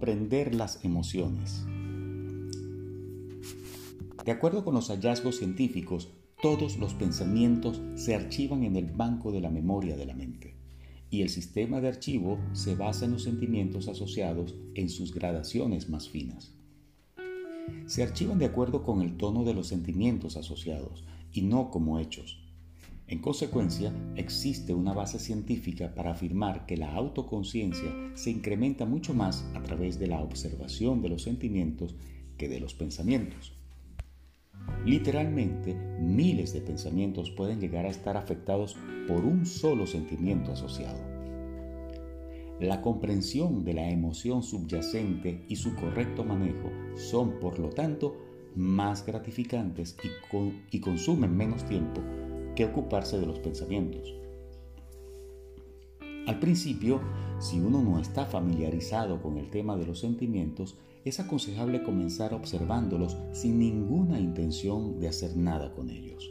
comprender las emociones. De acuerdo con los hallazgos científicos, todos los pensamientos se archivan en el banco de la memoria de la mente y el sistema de archivo se basa en los sentimientos asociados en sus gradaciones más finas. Se archivan de acuerdo con el tono de los sentimientos asociados y no como hechos. En consecuencia, existe una base científica para afirmar que la autoconciencia se incrementa mucho más a través de la observación de los sentimientos que de los pensamientos. Literalmente, miles de pensamientos pueden llegar a estar afectados por un solo sentimiento asociado. La comprensión de la emoción subyacente y su correcto manejo son, por lo tanto, más gratificantes y, y consumen menos tiempo ocuparse de los pensamientos. Al principio, si uno no está familiarizado con el tema de los sentimientos, es aconsejable comenzar observándolos sin ninguna intención de hacer nada con ellos.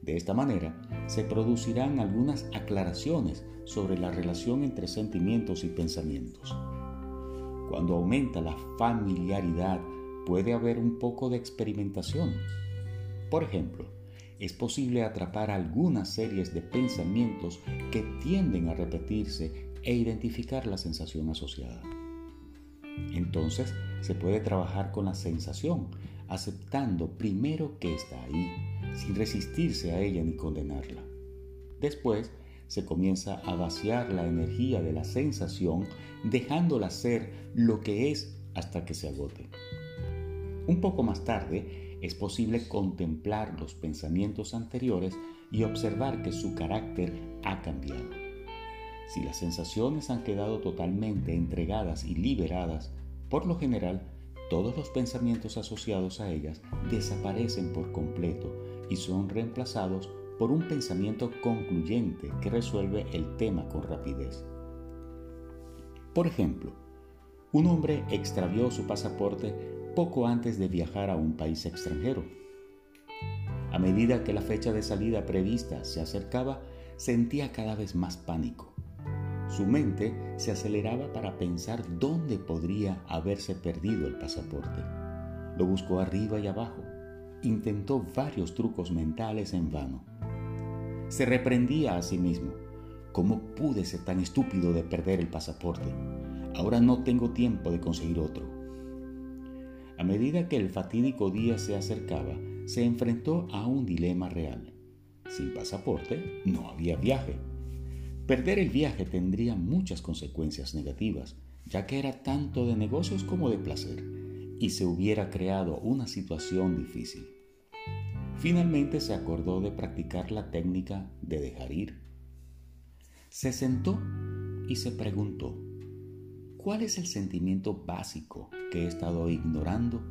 De esta manera, se producirán algunas aclaraciones sobre la relación entre sentimientos y pensamientos. Cuando aumenta la familiaridad, puede haber un poco de experimentación. Por ejemplo, es posible atrapar algunas series de pensamientos que tienden a repetirse e identificar la sensación asociada. Entonces se puede trabajar con la sensación, aceptando primero que está ahí, sin resistirse a ella ni condenarla. Después se comienza a vaciar la energía de la sensación, dejándola ser lo que es hasta que se agote. Un poco más tarde es posible contemplar los pensamientos anteriores y observar que su carácter ha cambiado. Si las sensaciones han quedado totalmente entregadas y liberadas, por lo general, todos los pensamientos asociados a ellas desaparecen por completo y son reemplazados por un pensamiento concluyente que resuelve el tema con rapidez. Por ejemplo, un hombre extravió su pasaporte poco antes de viajar a un país extranjero. A medida que la fecha de salida prevista se acercaba, sentía cada vez más pánico. Su mente se aceleraba para pensar dónde podría haberse perdido el pasaporte. Lo buscó arriba y abajo. Intentó varios trucos mentales en vano. Se reprendía a sí mismo. ¿Cómo pude ser tan estúpido de perder el pasaporte? Ahora no tengo tiempo de conseguir otro. A medida que el fatídico día se acercaba, se enfrentó a un dilema real. Sin pasaporte no había viaje Perder el viaje tendría muchas consecuencias negativas, ya que era tanto de negocios como de placer, y se hubiera creado una situación difícil. Finalmente se acordó de practicar la técnica de dejar ir. Se sentó y se preguntó, ¿cuál es el sentimiento básico que he estado ignorando?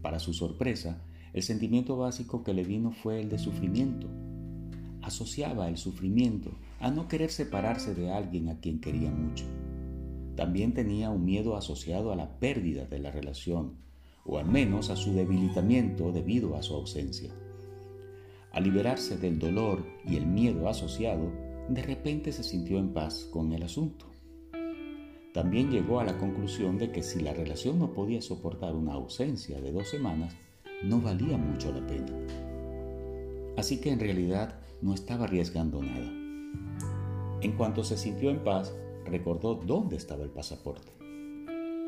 Para su sorpresa, el sentimiento básico que le vino fue el de sufrimiento asociaba el sufrimiento a no querer separarse de alguien a quien quería mucho. También tenía un miedo asociado a la pérdida de la relación, o al menos a su debilitamiento debido a su ausencia. Al liberarse del dolor y el miedo asociado, de repente se sintió en paz con el asunto. También llegó a la conclusión de que si la relación no podía soportar una ausencia de dos semanas, no valía mucho la pena. Así que en realidad no estaba arriesgando nada. En cuanto se sintió en paz, recordó dónde estaba el pasaporte.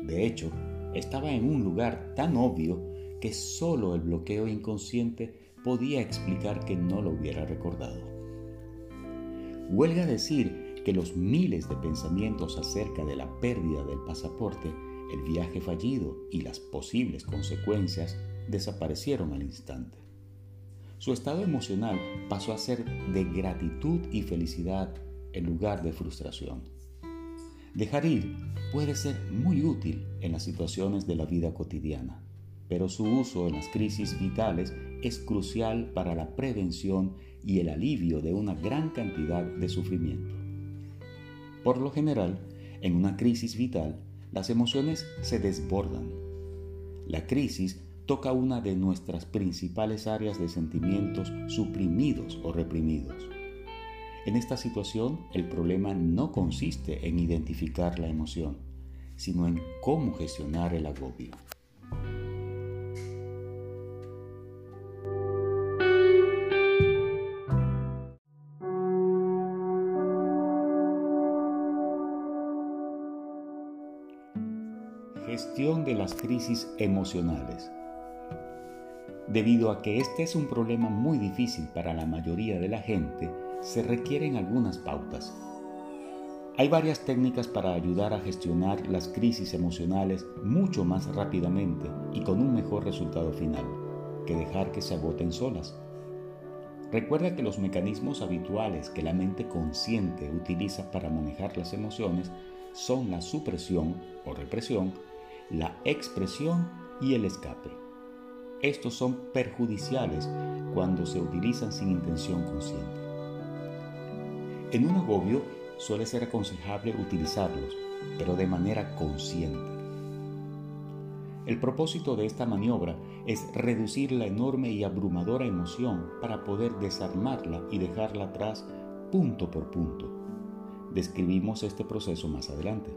De hecho, estaba en un lugar tan obvio que solo el bloqueo inconsciente podía explicar que no lo hubiera recordado. Huelga decir que los miles de pensamientos acerca de la pérdida del pasaporte, el viaje fallido y las posibles consecuencias desaparecieron al instante. Su estado emocional pasó a ser de gratitud y felicidad en lugar de frustración. Dejar ir puede ser muy útil en las situaciones de la vida cotidiana, pero su uso en las crisis vitales es crucial para la prevención y el alivio de una gran cantidad de sufrimiento. Por lo general, en una crisis vital, las emociones se desbordan. La crisis toca una de nuestras principales áreas de sentimientos suprimidos o reprimidos. En esta situación, el problema no consiste en identificar la emoción, sino en cómo gestionar el agobio. Las crisis emocionales. Debido a que este es un problema muy difícil para la mayoría de la gente, se requieren algunas pautas. Hay varias técnicas para ayudar a gestionar las crisis emocionales mucho más rápidamente y con un mejor resultado final, que dejar que se agoten solas. Recuerda que los mecanismos habituales que la mente consciente utiliza para manejar las emociones son la supresión o represión, la expresión y el escape. Estos son perjudiciales cuando se utilizan sin intención consciente. En un agobio suele ser aconsejable utilizarlos, pero de manera consciente. El propósito de esta maniobra es reducir la enorme y abrumadora emoción para poder desarmarla y dejarla atrás punto por punto. Describimos este proceso más adelante.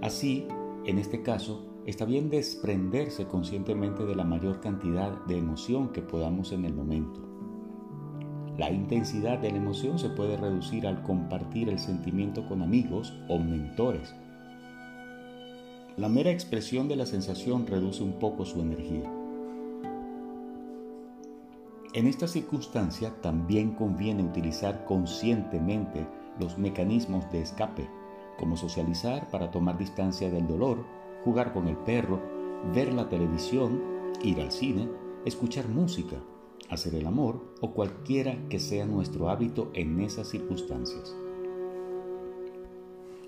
Así, en este caso, está bien desprenderse conscientemente de la mayor cantidad de emoción que podamos en el momento. La intensidad de la emoción se puede reducir al compartir el sentimiento con amigos o mentores. La mera expresión de la sensación reduce un poco su energía. En esta circunstancia también conviene utilizar conscientemente los mecanismos de escape como socializar para tomar distancia del dolor, jugar con el perro, ver la televisión, ir al cine, escuchar música, hacer el amor o cualquiera que sea nuestro hábito en esas circunstancias.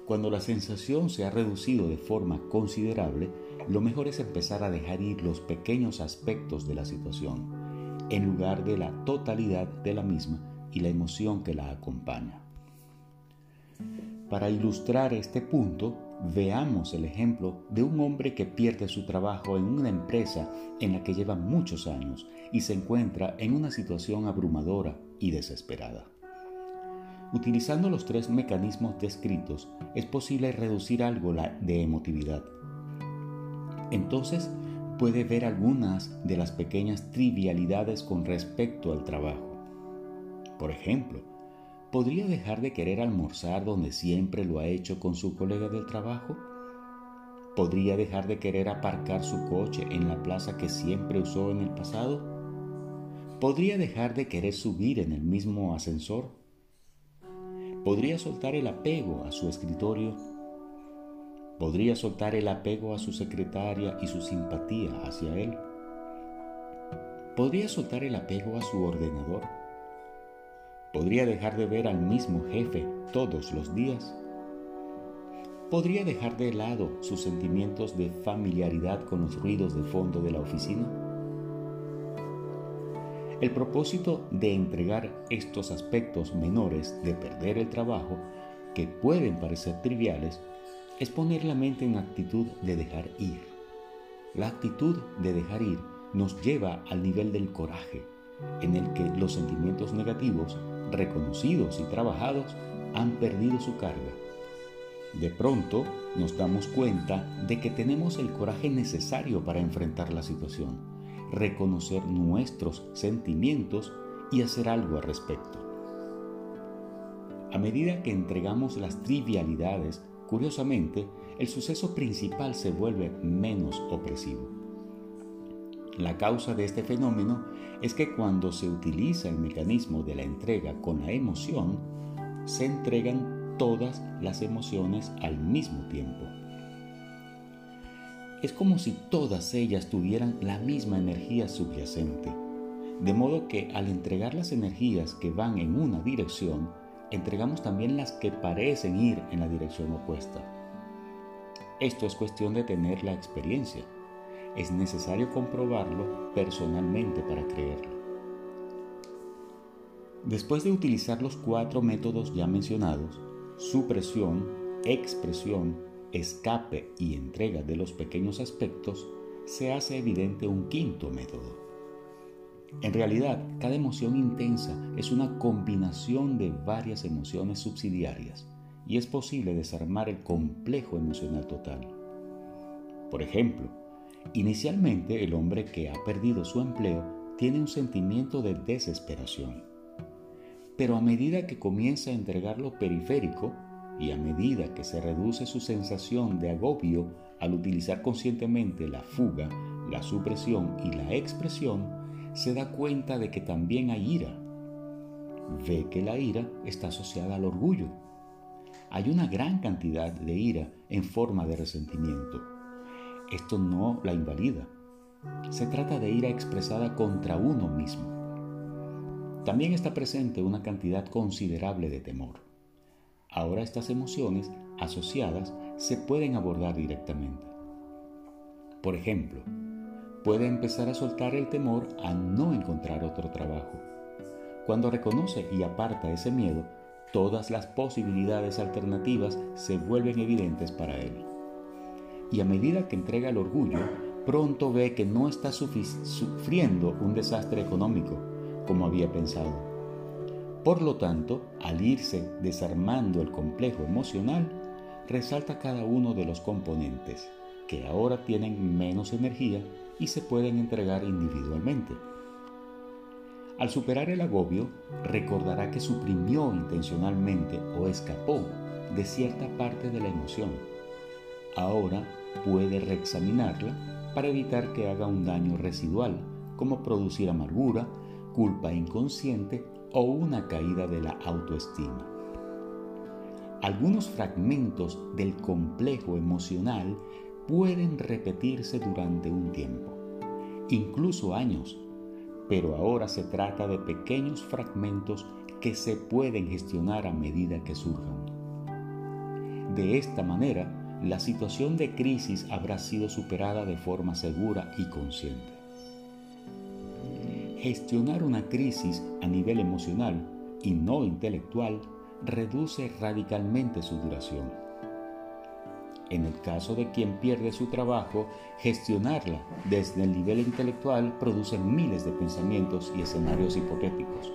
Cuando la sensación se ha reducido de forma considerable, lo mejor es empezar a dejar ir los pequeños aspectos de la situación, en lugar de la totalidad de la misma y la emoción que la acompaña. Para ilustrar este punto, veamos el ejemplo de un hombre que pierde su trabajo en una empresa en la que lleva muchos años y se encuentra en una situación abrumadora y desesperada. Utilizando los tres mecanismos descritos es posible reducir algo de emotividad. Entonces puede ver algunas de las pequeñas trivialidades con respecto al trabajo. Por ejemplo, ¿Podría dejar de querer almorzar donde siempre lo ha hecho con su colega del trabajo? ¿Podría dejar de querer aparcar su coche en la plaza que siempre usó en el pasado? ¿Podría dejar de querer subir en el mismo ascensor? ¿Podría soltar el apego a su escritorio? ¿Podría soltar el apego a su secretaria y su simpatía hacia él? ¿Podría soltar el apego a su ordenador? ¿Podría dejar de ver al mismo jefe todos los días? ¿Podría dejar de lado sus sentimientos de familiaridad con los ruidos de fondo de la oficina? El propósito de entregar estos aspectos menores de perder el trabajo, que pueden parecer triviales, es poner la mente en actitud de dejar ir. La actitud de dejar ir nos lleva al nivel del coraje, en el que los sentimientos negativos reconocidos y trabajados, han perdido su carga. De pronto nos damos cuenta de que tenemos el coraje necesario para enfrentar la situación, reconocer nuestros sentimientos y hacer algo al respecto. A medida que entregamos las trivialidades, curiosamente, el suceso principal se vuelve menos opresivo. La causa de este fenómeno es que cuando se utiliza el mecanismo de la entrega con la emoción, se entregan todas las emociones al mismo tiempo. Es como si todas ellas tuvieran la misma energía subyacente, de modo que al entregar las energías que van en una dirección, entregamos también las que parecen ir en la dirección opuesta. Esto es cuestión de tener la experiencia es necesario comprobarlo personalmente para creerlo. Después de utilizar los cuatro métodos ya mencionados, supresión, expresión, escape y entrega de los pequeños aspectos, se hace evidente un quinto método. En realidad, cada emoción intensa es una combinación de varias emociones subsidiarias y es posible desarmar el complejo emocional total. Por ejemplo, inicialmente el hombre que ha perdido su empleo tiene un sentimiento de desesperación. Pero a medida que comienza a entregar lo periférico y a medida que se reduce su sensación de agobio al utilizar conscientemente la fuga, la supresión y la expresión, se da cuenta de que también hay ira. Ve que la ira está asociada al orgullo. Hay una gran cantidad de ira en forma de resentimiento. Esto no la invalida. Se trata de ira expresada contra uno mismo. También está presente una cantidad considerable de temor. Ahora estas emociones asociadas se pueden abordar directamente. Por ejemplo, puede empezar a soltar el temor a no encontrar otro trabajo. Cuando reconoce y aparta ese miedo, todas las posibilidades alternativas se vuelven evidentes para él. Y a medida que entrega el orgullo, pronto ve que no está sufriendo un desastre económico como había pensado. Por lo tanto, al irse desarmando el complejo emocional, resalta cada uno de los componentes, que ahora tienen menos energía y se pueden entregar individualmente. Al superar el agobio, recordará que suprimió intencionalmente o escapó de cierta parte de la emoción. Ahora puede reexaminarla para evitar que haga un daño residual, como producir amargura, culpa inconsciente o una caída de la autoestima. Algunos fragmentos del complejo emocional pueden repetirse durante un tiempo, incluso años, pero ahora se trata de pequeños fragmentos que se pueden gestionar a medida que surjan. De esta manera, la situación de crisis habrá sido superada de forma segura y consciente. Gestionar una crisis a nivel emocional y no intelectual reduce radicalmente su duración en el caso de quien pierde su trabajo, gestionarla desde el nivel intelectual produce miles de pensamientos y escenarios hipotéticos.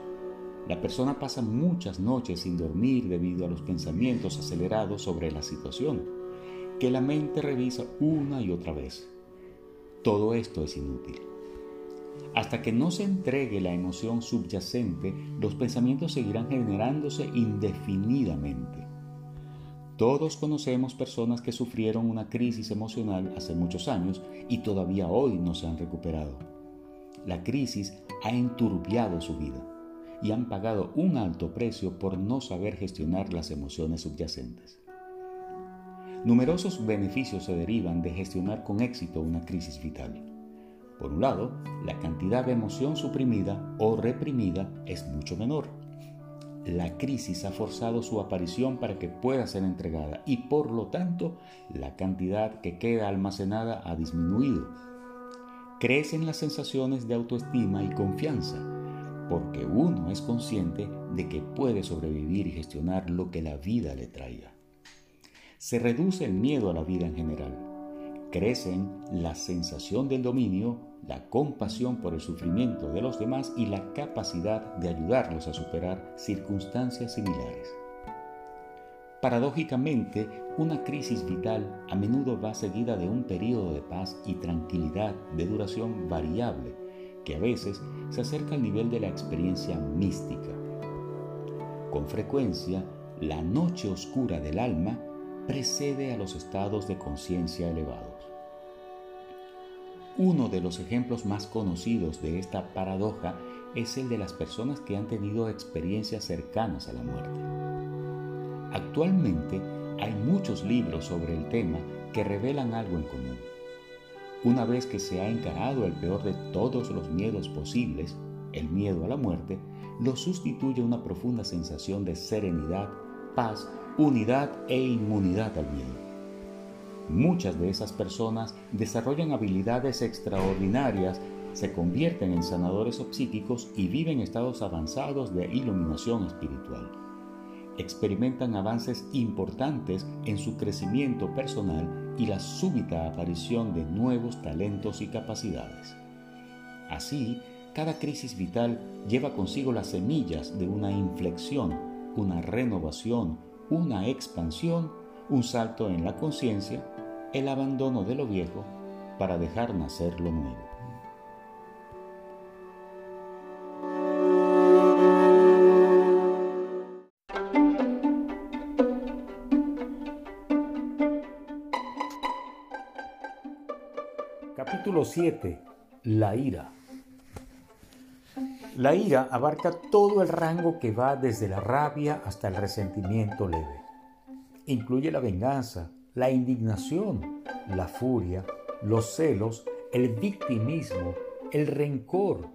La persona pasa muchas noches sin dormir debido a los pensamientos acelerados sobre la situación, que la mente revisa una y otra vez. Todo esto es inútil. Hasta que no se entregue la emoción subyacente, los pensamientos seguirán generándose indefinidamente. Todos conocemos personas que sufrieron una crisis emocional hace muchos años y todavía hoy no se han recuperado. La crisis ha enturbiado su vida y han pagado un alto precio por no saber gestionar las emociones subyacentes. Numerosos beneficios se derivan de gestionar con éxito una crisis vital. Por un lado, la cantidad de emoción suprimida o reprimida es mucho menor la crisis ha forzado su aparición para que pueda ser entregada y por lo tanto la cantidad que queda almacenada ha disminuido. Crecen las sensaciones de autoestima y confianza porque uno es consciente de que puede sobrevivir y gestionar lo que la vida le traiga. Se reduce el miedo a la vida en general. Crecen la sensación del dominio la compasión por el sufrimiento de los demás y la capacidad de ayudarlos a superar circunstancias similares. Paradójicamente, una crisis vital a menudo va seguida de un periodo de paz y tranquilidad de duración variable, que a veces se acerca al nivel de la experiencia mística. Con frecuencia, la noche oscura del alma precede a los estados de conciencia elevados. Uno de los ejemplos más conocidos de esta paradoja es el de las personas que han tenido experiencias cercanas a la muerte. Actualmente hay muchos libros sobre el tema que revelan algo en común. Una vez que se ha encarado el peor de todos los miedos posibles, el miedo a la muerte, lo sustituye una profunda sensación de serenidad, paz, unidad e inmunidad al miedo. Muchas de esas personas desarrollan habilidades extraordinarias, se convierten en sanadores psíquicos y viven estados avanzados de iluminación espiritual. Experimentan avances importantes en su crecimiento personal y la súbita aparición de nuevos talentos y capacidades. Así, cada crisis vital lleva consigo las semillas de una inflexión, una renovación, una expansión, un salto en la conciencia, el abandono de lo viejo para dejar nacer lo nuevo. Capítulo 7. La ira. La ira abarca todo el rango que va desde la rabia hasta el resentimiento leve. Incluye la venganza, la indignación, la furia, los celos, el victimismo, el rencor,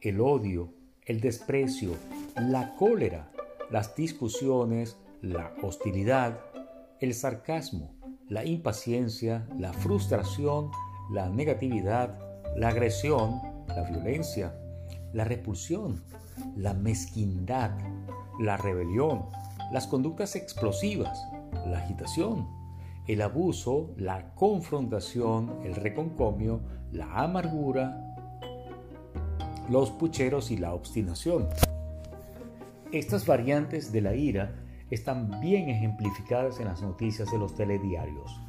el odio, el desprecio, la cólera, las discusiones, la hostilidad, el sarcasmo, la impaciencia, la frustración, la negatividad, la agresión, la violencia, la repulsión, la mezquindad, la rebelión, las conductas explosivas, la agitación, el abuso, la confrontación, el reconcomio, la amargura, los pucheros y la obstinación. Estas variantes de la ira están bien ejemplificadas en las noticias de los telediarios.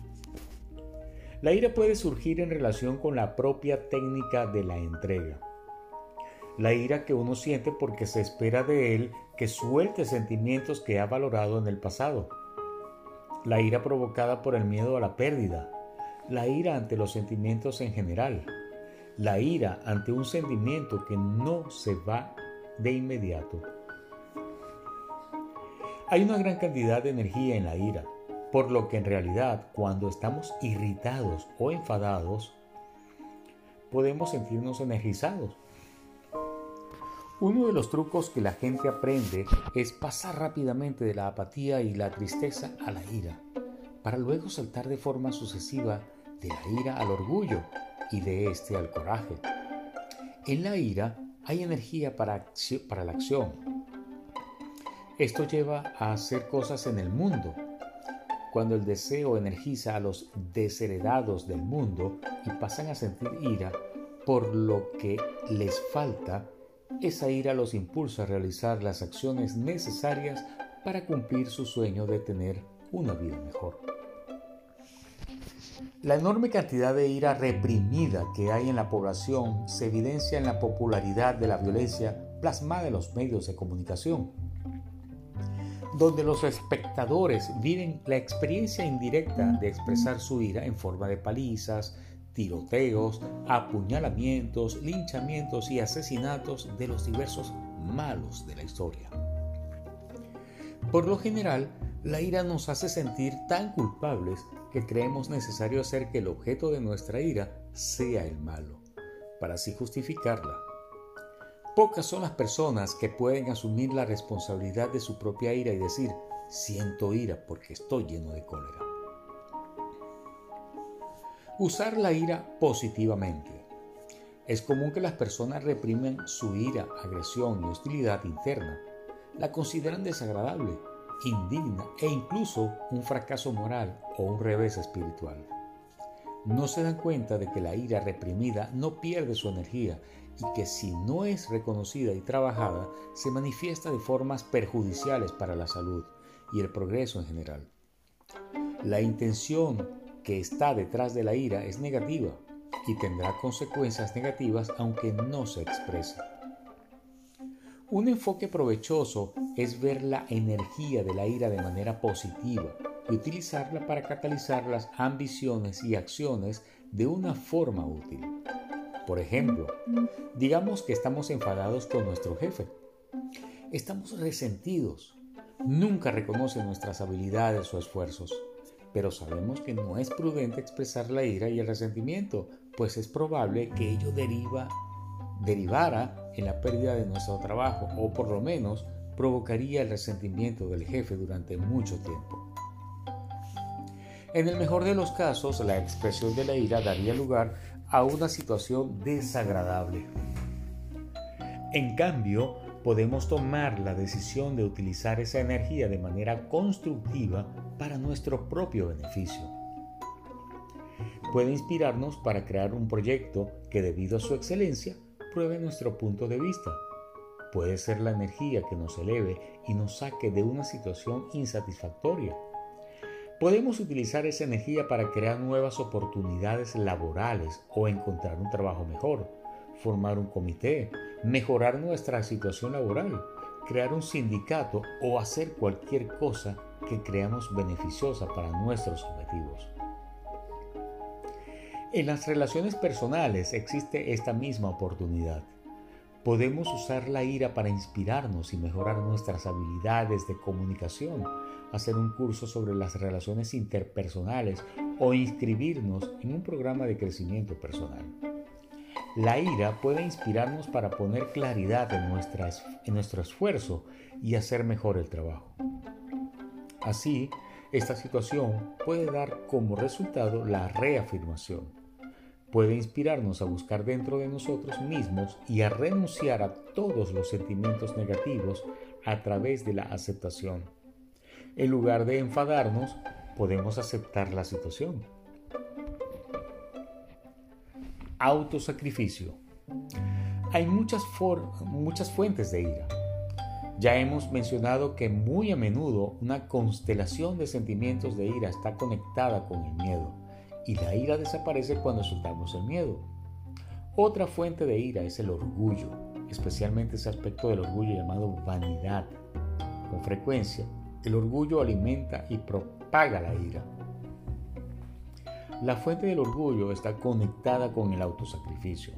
La ira puede surgir en relación con la propia técnica de la entrega la ira que uno siente porque se espera de él que suelte sentimientos que ha valorado en el pasado, la ira provocada por el miedo a la pérdida, la ira ante los sentimientos en general, la ira ante un sentimiento que no se va de inmediato. Hay una gran cantidad de energía en la ira, por lo que en realidad cuando estamos irritados o enfadados, podemos sentirnos energizados uno de los trucos que la gente aprende es pasar rápidamente de la apatía y la tristeza a la ira, para luego saltar de forma sucesiva de la ira al orgullo y de este al coraje. En la ira hay energía para, para la acción. Esto lleva a hacer cosas en el mundo. Cuando el deseo energiza a los desheredados del mundo y pasan a sentir ira por lo que les falta, esa ira los impulsa a realizar las acciones necesarias para cumplir su sueño de tener una vida mejor. La enorme cantidad de ira reprimida que hay en la población se evidencia en la popularidad de la violencia plasmada en los medios de comunicación, donde los espectadores viven la experiencia indirecta de expresar su ira en forma de palizas, tiroteos, apuñalamientos, linchamientos y asesinatos de los diversos malos de la historia. Por lo general, la ira nos hace sentir tan culpables que creemos necesario hacer que el objeto de nuestra ira sea el malo, para así justificarla. Pocas son las personas que pueden asumir la responsabilidad de su propia ira y decir, siento ira porque estoy lleno de cólera. Usar la ira positivamente. Es común que las personas reprimen su ira, agresión y hostilidad interna. La consideran desagradable, indigna e incluso un fracaso moral o un revés espiritual. No se dan cuenta de que la ira reprimida no pierde su energía y que si no es reconocida y trabajada, se manifiesta de formas perjudiciales para la salud y el progreso en general. La intención que está detrás de la ira es negativa y tendrá consecuencias negativas aunque no se exprese. Un enfoque provechoso es ver la energía de la ira de manera positiva y utilizarla para catalizar las ambiciones y acciones de una forma útil. Por ejemplo, digamos que estamos enfadados con nuestro jefe. Estamos resentidos. Nunca reconoce nuestras habilidades o esfuerzos pero sabemos que no es prudente expresar la ira y el resentimiento, pues es probable que ello deriva, derivara en la pérdida de nuestro trabajo o por lo menos provocaría el resentimiento del jefe durante mucho tiempo. En el mejor de los casos, la expresión de la ira daría lugar a una situación desagradable. En cambio, podemos tomar la decisión de utilizar esa energía de manera constructiva para nuestro propio beneficio. Puede inspirarnos para crear un proyecto que debido a su excelencia pruebe nuestro punto de vista. puede ser la energía que nos eleve y nos saque de una situación insatisfactoria. Podemos utilizar esa energía para crear nuevas oportunidades laborales o encontrar un trabajo mejor, formar un comité, mejorar nuestra situación laboral, crear un sindicato o hacer cualquier cosa que creamos beneficiosa para nuestros objetivos. En las relaciones personales existe esta misma oportunidad. Podemos usar la ira para inspirarnos y mejorar nuestras habilidades de comunicación, hacer un curso sobre las relaciones interpersonales o inscribirnos en un programa de crecimiento personal. La ira puede inspirarnos para poner claridad en, en nuestro esfuerzo y hacer mejor el trabajo. Así, esta situación puede dar como resultado la reafirmación. Puede inspirarnos a buscar dentro de nosotros mismos y a renunciar a todos los sentimientos negativos a través de la aceptación. En lugar de enfadarnos, podemos aceptar la situación. Autosacrificio. Hay muchas, muchas fuentes de ira ya hemos mencionado que muy a menudo una constelación de sentimientos de ira está conectada con el miedo y la ira desaparece cuando soltamos el miedo. Otra fuente de ira es el orgullo, especialmente ese aspecto del orgullo llamado vanidad. Con frecuencia, el orgullo alimenta y propaga la ira. La fuente del orgullo está conectada con el autosacrificio.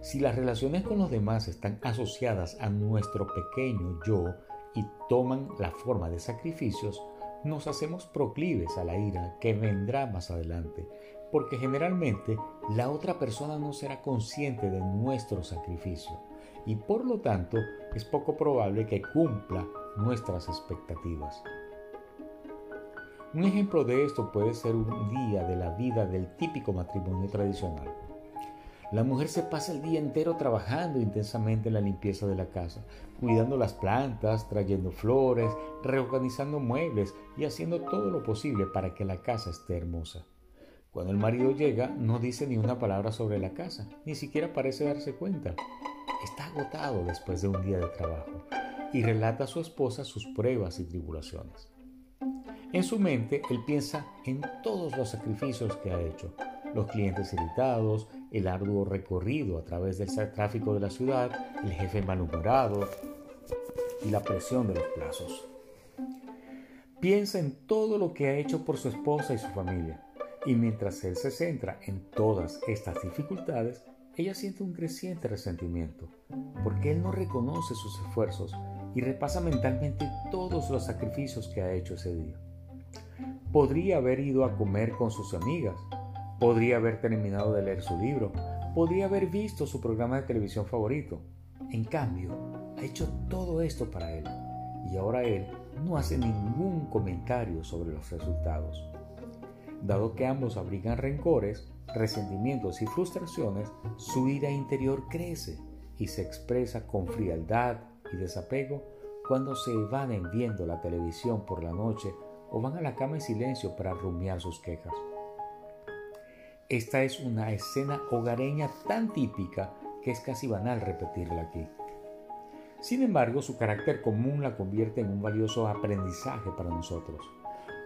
Si las relaciones con los demás están asociadas a nuestro pequeño yo y toman la forma de sacrificios, nos hacemos proclives a la ira que vendrá más adelante, porque generalmente la otra persona no será consciente de nuestro sacrificio y por lo tanto es poco probable que cumpla nuestras expectativas. Un ejemplo de esto puede ser un día de la vida del típico matrimonio tradicional. La mujer se pasa el día entero trabajando intensamente en la limpieza de la casa, cuidando las plantas, trayendo flores, reorganizando muebles y haciendo todo lo posible para que la casa esté hermosa. Cuando el marido llega, no dice ni una palabra sobre la casa, ni siquiera parece darse cuenta. Está agotado después de un día de trabajo y relata a su esposa sus pruebas y tribulaciones. En su mente, él piensa en todos los sacrificios que ha hecho, los clientes irritados, el arduo recorrido a través del tráfico de la ciudad, el jefe malhumorado y la presión de los plazos. Piensa en todo lo que ha hecho por su esposa y su familia, y mientras él se centra en todas estas dificultades, ella siente un creciente resentimiento, porque él no reconoce sus esfuerzos y repasa mentalmente todos los sacrificios que ha hecho ese día. Podría haber ido a comer con sus amigas, Podría haber terminado de leer su libro, podría haber visto su programa de televisión favorito. En cambio, ha hecho todo esto para él y ahora él no hace ningún comentario sobre los resultados. Dado que ambos abrigan rencores, resentimientos y frustraciones, su ira interior crece y se expresa con frialdad y desapego cuando se evaden viendo la televisión por la noche o van a la cama en silencio para rumiar sus quejas. Esta es una escena hogareña tan típica que es casi banal repetirla aquí. Sin embargo, su carácter común la convierte en un valioso aprendizaje para nosotros.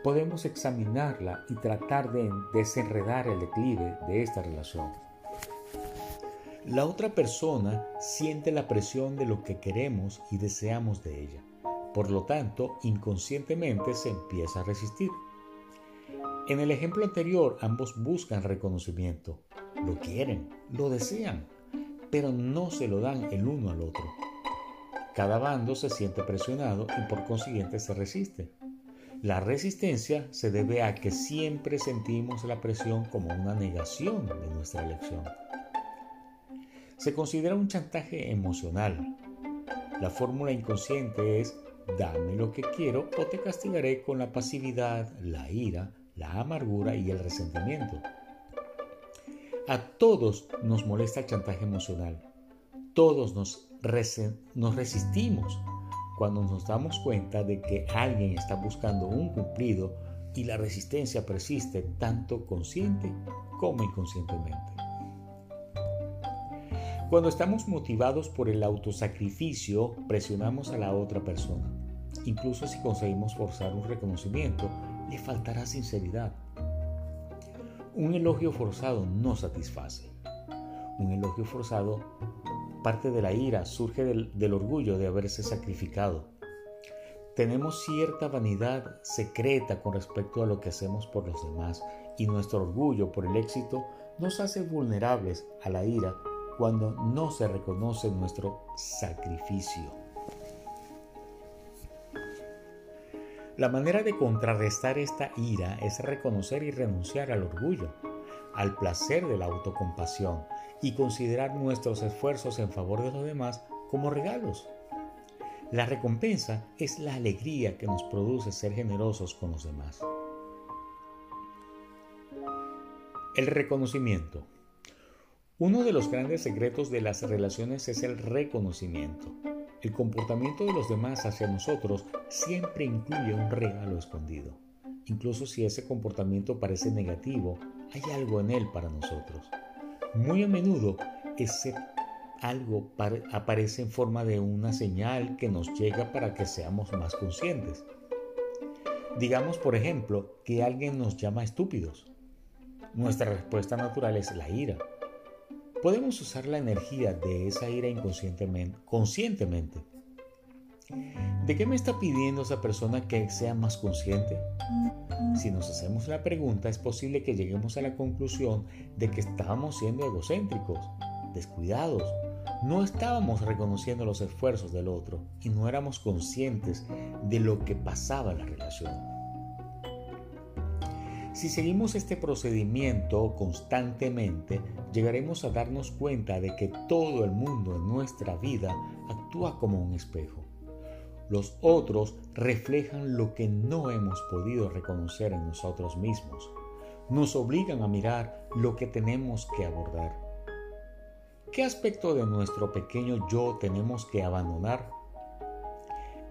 Podemos examinarla y tratar de desenredar el declive de esta relación. La otra persona siente la presión de lo que queremos y deseamos de ella. Por lo tanto, inconscientemente se empieza a resistir. En el ejemplo anterior, ambos buscan reconocimiento, lo quieren, lo desean, pero no se lo dan el uno al otro. Cada bando se siente presionado y por consiguiente se resiste. La resistencia se debe a que siempre sentimos la presión como una negación de nuestra elección. Se considera un chantaje emocional. La fórmula inconsciente es dame lo que quiero o te castigaré con la pasividad, la ira, la amargura y el resentimiento. A todos nos molesta el chantaje emocional. Todos nos, resistimos cuando nos damos cuenta de que alguien está buscando un cumplido y la resistencia persiste tanto consciente como inconscientemente. Cuando estamos motivados por el autosacrificio, presionamos a la otra persona. Incluso si conseguimos forzar un reconocimiento, le faltará sinceridad. Un elogio forzado no satisface. Un elogio forzado parte de la ira, surge del, orgullo de haberse sacrificado. Tenemos cierta vanidad secreta con respecto a lo que hacemos por los demás y nuestro orgullo por el éxito nos hace vulnerables a la ira cuando no se reconoce nuestro sacrificio. La manera de contrarrestar esta ira es reconocer y renunciar al orgullo, al placer de la autocompasión y considerar nuestros esfuerzos en favor de los demás como regalos. La recompensa es la alegría que nos produce ser generosos con los demás. El reconocimiento. Uno de los grandes secretos de las relaciones es el reconocimiento. El comportamiento de los demás hacia nosotros siempre incluye un regalo escondido. Incluso si ese comportamiento parece negativo, hay algo en él para nosotros. Muy a menudo ese algo aparece en forma de una señal que nos llega para que seamos más conscientes. Digamos, por ejemplo, que alguien nos llama estúpidos nuestra respuesta natural es la ira. Podemos usar la energía de esa ira inconscientemente, conscientemente. ¿De qué me está pidiendo esa persona que sea más consciente? Si nos hacemos la pregunta, es posible que lleguemos a la conclusión de que estábamos siendo egocéntricos, descuidados, no estábamos reconociendo los esfuerzos del otro y no éramos conscientes de lo que pasaba en la relación. Si seguimos este procedimiento constantemente, llegaremos a darnos cuenta de que todo el mundo en nuestra vida actúa como un espejo. Los otros reflejan lo que no hemos podido reconocer en nosotros mismos. Nos obligan a mirar lo que tenemos que abordar. ¿Qué aspecto de nuestro pequeño yo tenemos que abandonar?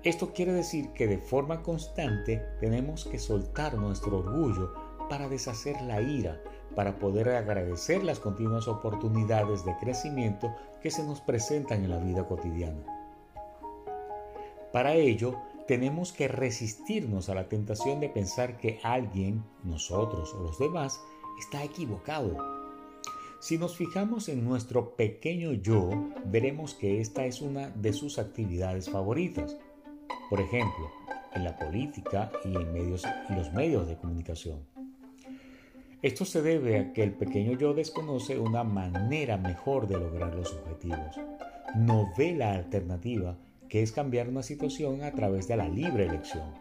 Esto quiere decir que de forma constante tenemos que soltar nuestro orgullo para deshacer la ira, para poder agradecer las continuas oportunidades de crecimiento que se nos presentan en la vida cotidiana. Para ello, tenemos que resistirnos a la tentación de pensar que alguien, nosotros o los demás, está equivocado. Si nos fijamos en nuestro pequeño yo, veremos que esta es una de sus actividades favoritas. Por ejemplo, en la política y en medios, los medios de comunicación. Esto se debe a que el pequeño yo desconoce una manera mejor de lograr los objetivos. No ve la alternativa, que es cambiar una situación a través de la libre elección.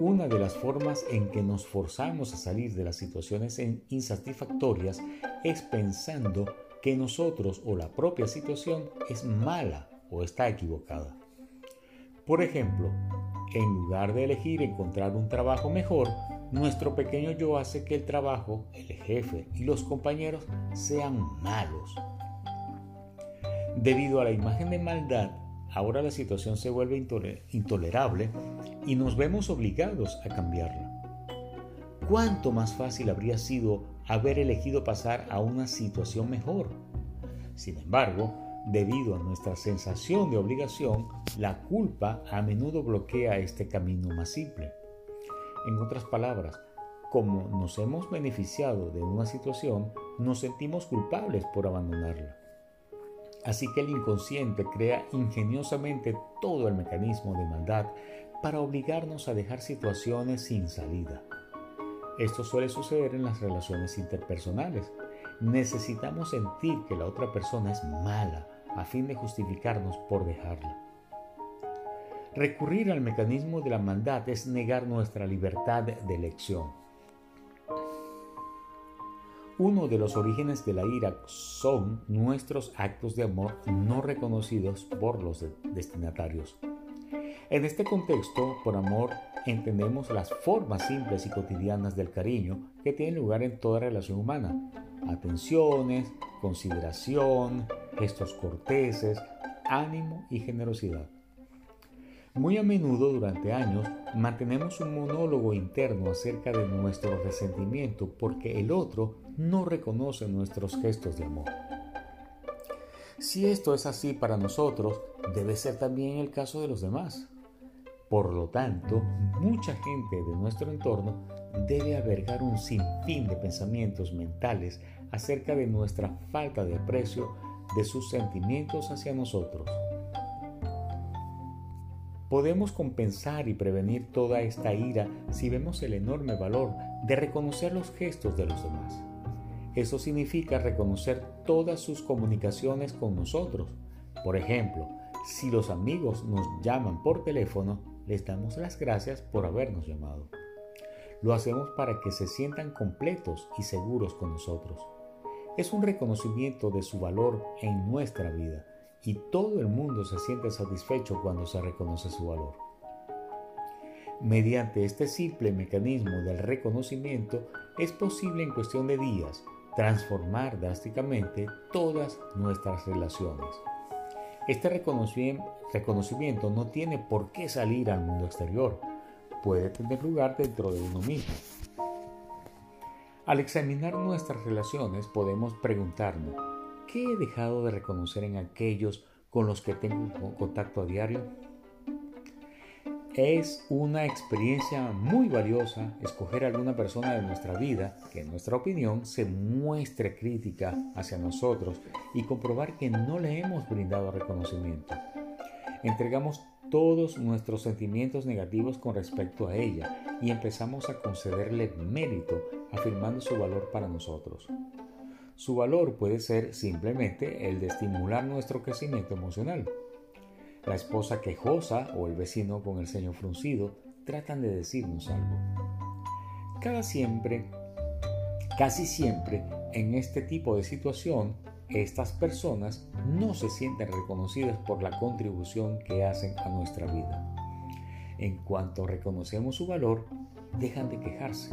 Una de las formas en que nos forzamos a salir de las situaciones insatisfactorias es pensando que nosotros o la propia situación es mala o está equivocada. Por ejemplo, en lugar de elegir encontrar un trabajo mejor, nuestro pequeño yo hace que el trabajo, el jefe y los compañeros sean malos. Debido a la imagen de maldad, ahora la situación se vuelve intolerable y nos vemos obligados a cambiarla. ¿Cuánto más fácil habría sido haber elegido pasar a una situación mejor? Sin embargo, debido a nuestra sensación de obligación, la culpa a menudo bloquea este camino más simple. En otras palabras, como nos hemos beneficiado de una situación, nos sentimos culpables por abandonarla. Así que el inconsciente crea ingeniosamente todo el mecanismo de maldad para obligarnos a dejar situaciones sin salida. Esto suele suceder en las relaciones interpersonales. Necesitamos sentir que la otra persona es mala a fin de justificarnos por dejarla. Recurrir al mecanismo de la maldad es negar nuestra libertad de elección. Uno de los orígenes de la ira son nuestros actos de amor no reconocidos por los destinatarios. En este contexto, por amor, entendemos las formas simples y cotidianas del cariño que tienen lugar en toda relación humana. Atenciones, consideración, gestos corteses, ánimo y generosidad. Muy a menudo durante años mantenemos un monólogo interno acerca de nuestro resentimiento porque el otro no reconoce nuestros gestos de amor. Si esto es así para nosotros, debe ser también el caso de los demás. Por lo tanto, mucha gente de nuestro entorno debe albergar un sinfín de pensamientos mentales acerca de nuestra falta de aprecio de sus sentimientos hacia nosotros. Podemos compensar y prevenir toda esta ira si vemos el enorme valor de reconocer los gestos de los demás. Eso significa reconocer todas sus comunicaciones con nosotros. Por ejemplo, si los amigos nos llaman por teléfono, les damos las gracias por habernos llamado. Lo hacemos para que se sientan completos y seguros con nosotros. Es un reconocimiento de su valor en nuestra vida y todo el mundo se siente satisfecho cuando se reconoce su valor. Mediante este simple mecanismo del reconocimiento es posible en cuestión de días transformar drásticamente todas nuestras relaciones. Este reconocimiento no tiene por qué salir al mundo exterior, puede tener lugar dentro de uno mismo. Al examinar nuestras relaciones podemos preguntarnos, ¿qué he dejado de reconocer en aquellos con los que tengo contacto a diario? Es una experiencia muy valiosa escoger a alguna persona de nuestra vida que en nuestra opinión se muestre crítica hacia nosotros y comprobar que no le hemos brindado reconocimiento. Entregamos todos nuestros sentimientos negativos con respecto a ella y empezamos a concederle mérito afirmando su valor para nosotros. Su valor puede ser simplemente el de estimular nuestro crecimiento emocional la esposa quejosa o el vecino con el ceño fruncido tratan de decirnos algo. Cada siempre, casi siempre, en este tipo de situación, estas personas no se sienten reconocidas por la contribución que hacen a nuestra vida. En cuanto reconocemos su valor, dejan de quejarse.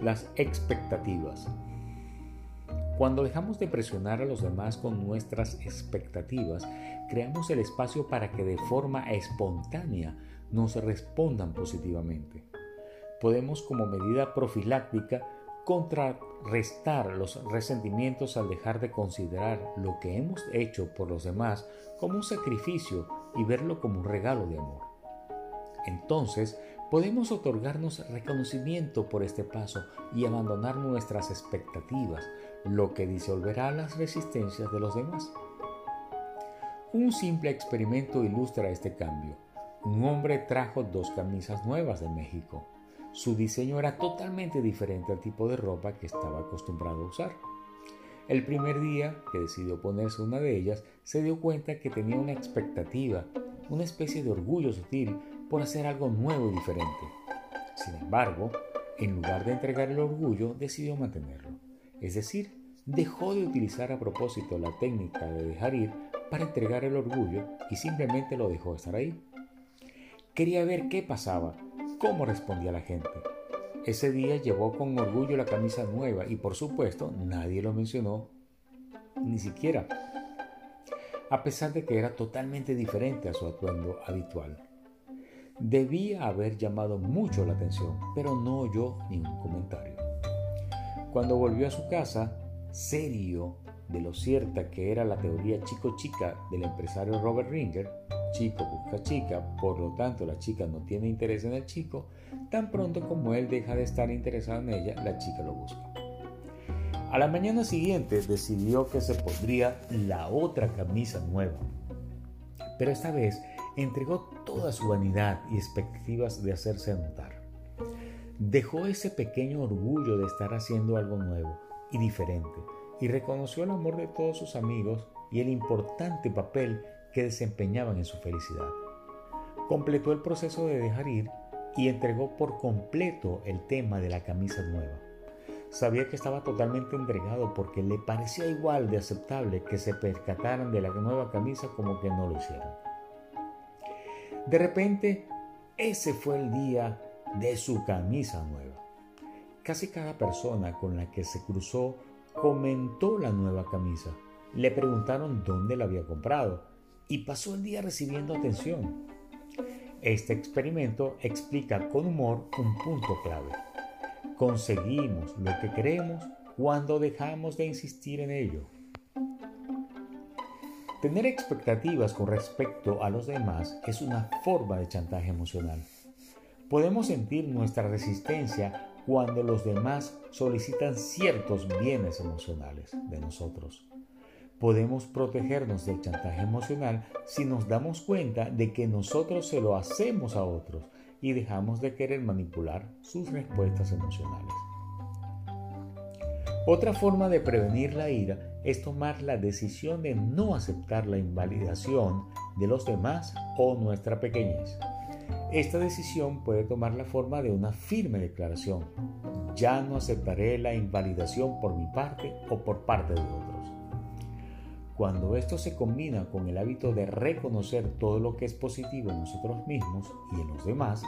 Las expectativas. Cuando dejamos de presionar a los demás con nuestras expectativas, creamos el espacio para que de forma espontánea nos respondan positivamente. Podemos como medida profiláctica contrarrestar los resentimientos al dejar de considerar lo que hemos hecho por los demás como un sacrificio y verlo como un regalo de amor. Entonces, podemos otorgarnos reconocimiento por este paso y abandonar nuestras expectativas, lo que disolverá las resistencias de los demás. Un simple experimento ilustra este cambio. Un hombre trajo dos camisas nuevas de México. Su diseño era totalmente diferente al tipo de ropa que estaba acostumbrado a usar. El primer día que decidió ponerse una de ellas, se dio cuenta que tenía una expectativa, una especie de orgullo sutil por hacer algo nuevo y diferente. Sin embargo, en lugar de entregar el orgullo, decidió mantenerlo. Es decir, dejó de utilizar a propósito la técnica de dejar ir para entregar el orgullo y simplemente lo dejó estar ahí. Quería ver qué pasaba, cómo respondía la gente. Ese día llevó con orgullo la camisa nueva y por supuesto nadie lo mencionó, ni siquiera, a pesar de que era totalmente diferente a su atuendo habitual. Debía haber llamado mucho la atención, pero no oyó ningún comentario. Cuando volvió a su casa, serio de lo cierta que era la teoría chico-chica del empresario Robert Ringer, chico busca chica, por lo tanto la chica no tiene interés en el chico, tan pronto como él deja de estar interesado en ella, la chica lo busca. A la mañana siguiente decidió que se pondría la otra camisa nueva, pero esta vez entregó toda su vanidad y expectativas de hacerse notar. Dejó ese pequeño orgullo de estar haciendo algo nuevo y diferente, y reconoció el amor de todos sus amigos y el importante papel que desempeñaban en su felicidad. Completó el proceso de dejar ir y entregó por completo el tema de la camisa nueva. Sabía que estaba totalmente entregado porque le parecía igual de aceptable que se percataran de la nueva camisa como que no lo hicieran. De repente, ese fue el día de su camisa nueva. Casi cada persona con la que se cruzó comentó la nueva camisa. Le preguntaron dónde la había comprado y pasó el día recibiendo atención. Este experimento explica con humor un punto clave. Conseguimos lo que queremos cuando dejamos de insistir en ello. Tener expectativas con respecto a los demás es una forma de chantaje emocional. Podemos sentir nuestra resistencia cuando los demás solicitan ciertos bienes emocionales de nosotros. Podemos protegernos del chantaje emocional si nos damos cuenta de que nosotros se lo hacemos a otros y dejamos de querer manipular sus respuestas emocionales. Otra forma de prevenir la ira es tomar la decisión de no aceptar la invalidación de los demás o nuestra pequeñez. Esta decisión puede tomar la forma de una firme declaración. Ya no aceptaré la invalidación por mi parte o por parte de otros. Cuando esto se combina con el hábito de reconocer todo lo que es positivo en nosotros mismos y en los demás,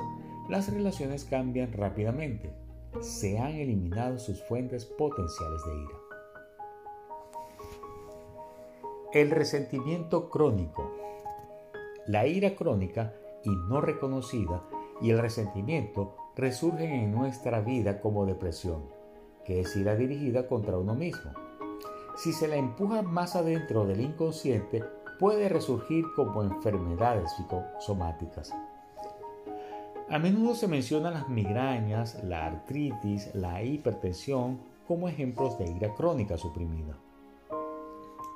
las relaciones cambian rápidamente se han eliminado sus fuentes potenciales de ira. El resentimiento crónico. La ira crónica y no reconocida y el resentimiento resurgen en nuestra vida como depresión, que es ira dirigida contra uno mismo. Si se la empuja más adentro del inconsciente, puede resurgir como enfermedades psicosomáticas. A menudo se mencionan las migrañas, la artritis, la hipertensión como ejemplos de ira crónica suprimida.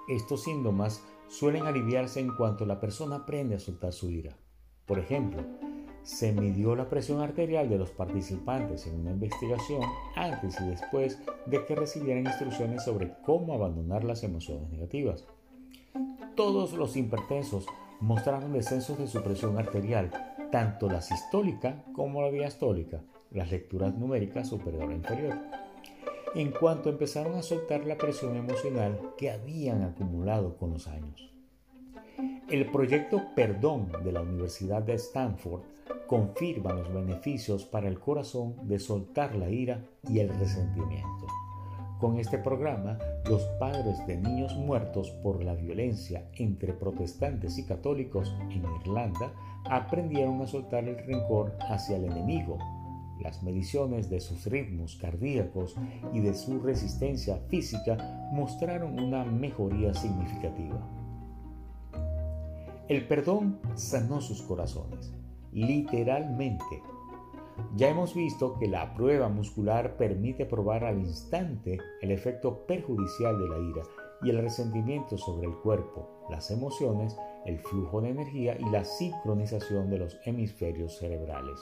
Estos síntomas suelen aliviarse en cuanto la persona aprende a soltar su ira. Por ejemplo, se midió la presión arterial de los participantes en una investigación antes y después de que recibieran instrucciones sobre cómo abandonar las emociones negativas. Todos los hipertensos mostraron descensos de su presión arterial tanto la sistólica como la diastólica, las lecturas numéricas superior e inferior, en cuanto empezaron a soltar la presión emocional que habían acumulado con los años. El proyecto Perdón de la Universidad de Stanford confirma los beneficios para el corazón de soltar la ira y el resentimiento. Con este programa, los padres de niños muertos por la violencia entre protestantes y católicos en Irlanda aprendieron a soltar el rencor hacia el enemigo. Las mediciones de sus ritmos cardíacos y de su resistencia física mostraron una mejoría significativa. El perdón sanó sus corazones, literalmente ya hemos visto que la prueba muscular permite probar al instante el efecto perjudicial de la ira y el resentimiento sobre el cuerpo, las emociones, el flujo de energía y la sincronización de los hemisferios cerebrales.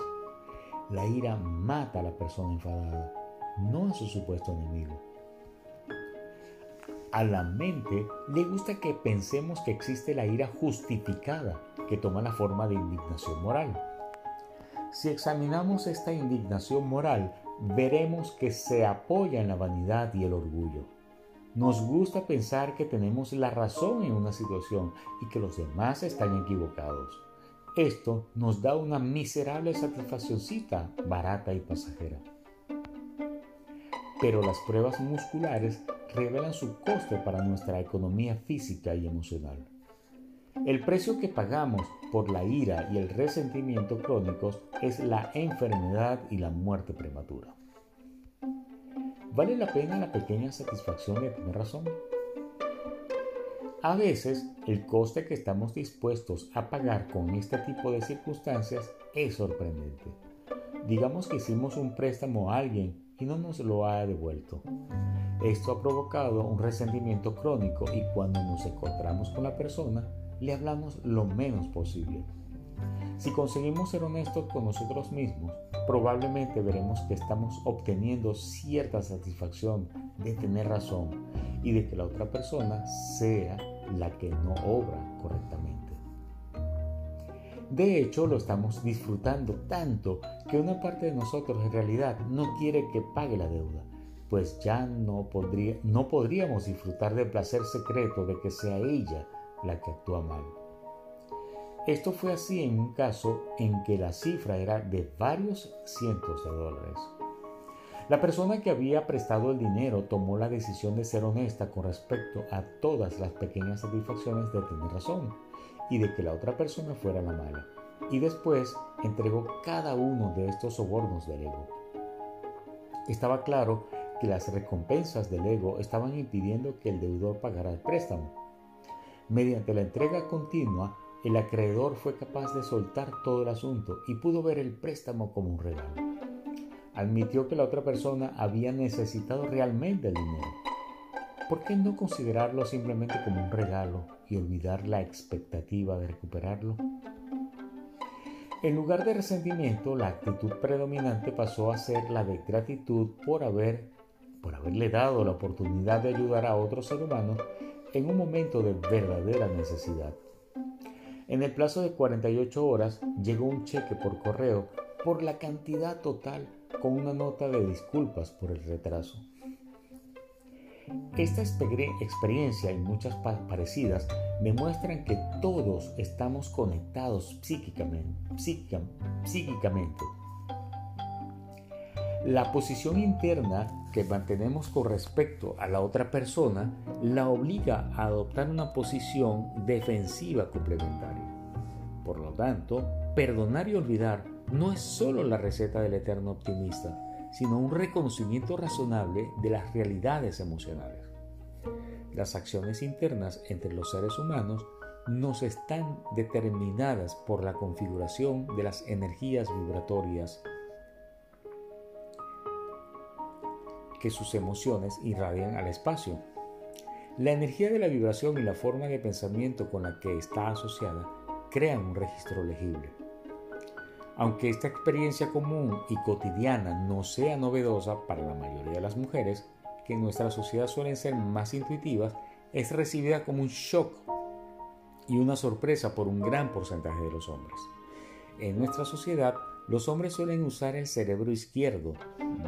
La ira mata a la persona enfadada, no a su supuesto enemigo. A la mente le gusta que pensemos que existe la ira justificada, que toma la forma de indignación moral. Si examinamos esta indignación moral, veremos que se apoya en la vanidad y el orgullo. Nos gusta pensar que tenemos la razón en una situación y que los demás están equivocados. Esto nos da una miserable satisfaccióncita barata y pasajera. Pero las pruebas musculares revelan su coste para nuestra economía física y emocional. El precio que pagamos por la ira y el resentimiento crónicos es la enfermedad y la muerte prematura. ¿Vale la pena la pequeña satisfacción de tener razón? A veces el coste que estamos dispuestos a pagar con este tipo de circunstancias es sorprendente. Digamos que hicimos un préstamo a alguien y no nos lo ha devuelto. Esto ha provocado un resentimiento crónico y cuando nos encontramos con la persona, le hablamos lo menos posible. Si conseguimos ser honestos con nosotros mismos, probablemente veremos que estamos obteniendo cierta satisfacción de tener razón y de que la otra persona sea la que no obra correctamente. De hecho, lo estamos disfrutando tanto que una parte de nosotros en realidad no quiere que pague la deuda, pues ya no, podría, no podríamos disfrutar del placer secreto de que sea ella la que actúa mal. Esto fue así en un caso en que la cifra era de varios cientos de dólares. La persona que había prestado el dinero tomó la decisión de ser honesta con respecto a todas las pequeñas satisfacciones de tener razón y de que la otra persona fuera la mala. Y después entregó cada uno de estos sobornos del ego. Estaba claro que las recompensas del ego estaban impidiendo que el deudor pagara el préstamo Mediante la entrega continua, el acreedor fue capaz de soltar todo el asunto y pudo ver el préstamo como un regalo. Admitió que la otra persona había necesitado realmente el dinero. ¿Por qué no considerarlo simplemente como un regalo y olvidar la expectativa de recuperarlo? En lugar de resentimiento, la actitud predominante pasó a ser la de gratitud por, haber, por haberle dado la oportunidad de ayudar a otro ser humano en un momento de verdadera necesidad. En el plazo de 48 horas llegó un cheque por correo por la cantidad total con una nota de disculpas por el retraso. Esta experiencia y muchas parecidas demuestran que todos estamos conectados psíquicamente. psíquicamente. La posición interna que mantenemos con respecto a la otra persona la obliga a adoptar una posición defensiva complementaria. Por lo tanto, perdonar y olvidar no es solo la receta del eterno optimista, sino un reconocimiento razonable de las realidades emocionales. Las acciones internas entre los seres humanos nos están determinadas por la configuración de las energías vibratorias que sus emociones irradian al espacio. La energía de la vibración y la forma de pensamiento con la que está asociada crean un registro legible. Aunque esta experiencia común y cotidiana no sea novedosa para la mayoría de las mujeres, que en nuestra sociedad suelen ser más intuitivas, es recibida como un shock y una sorpresa por un gran porcentaje de los hombres. En nuestra sociedad, los hombres suelen usar el cerebro izquierdo,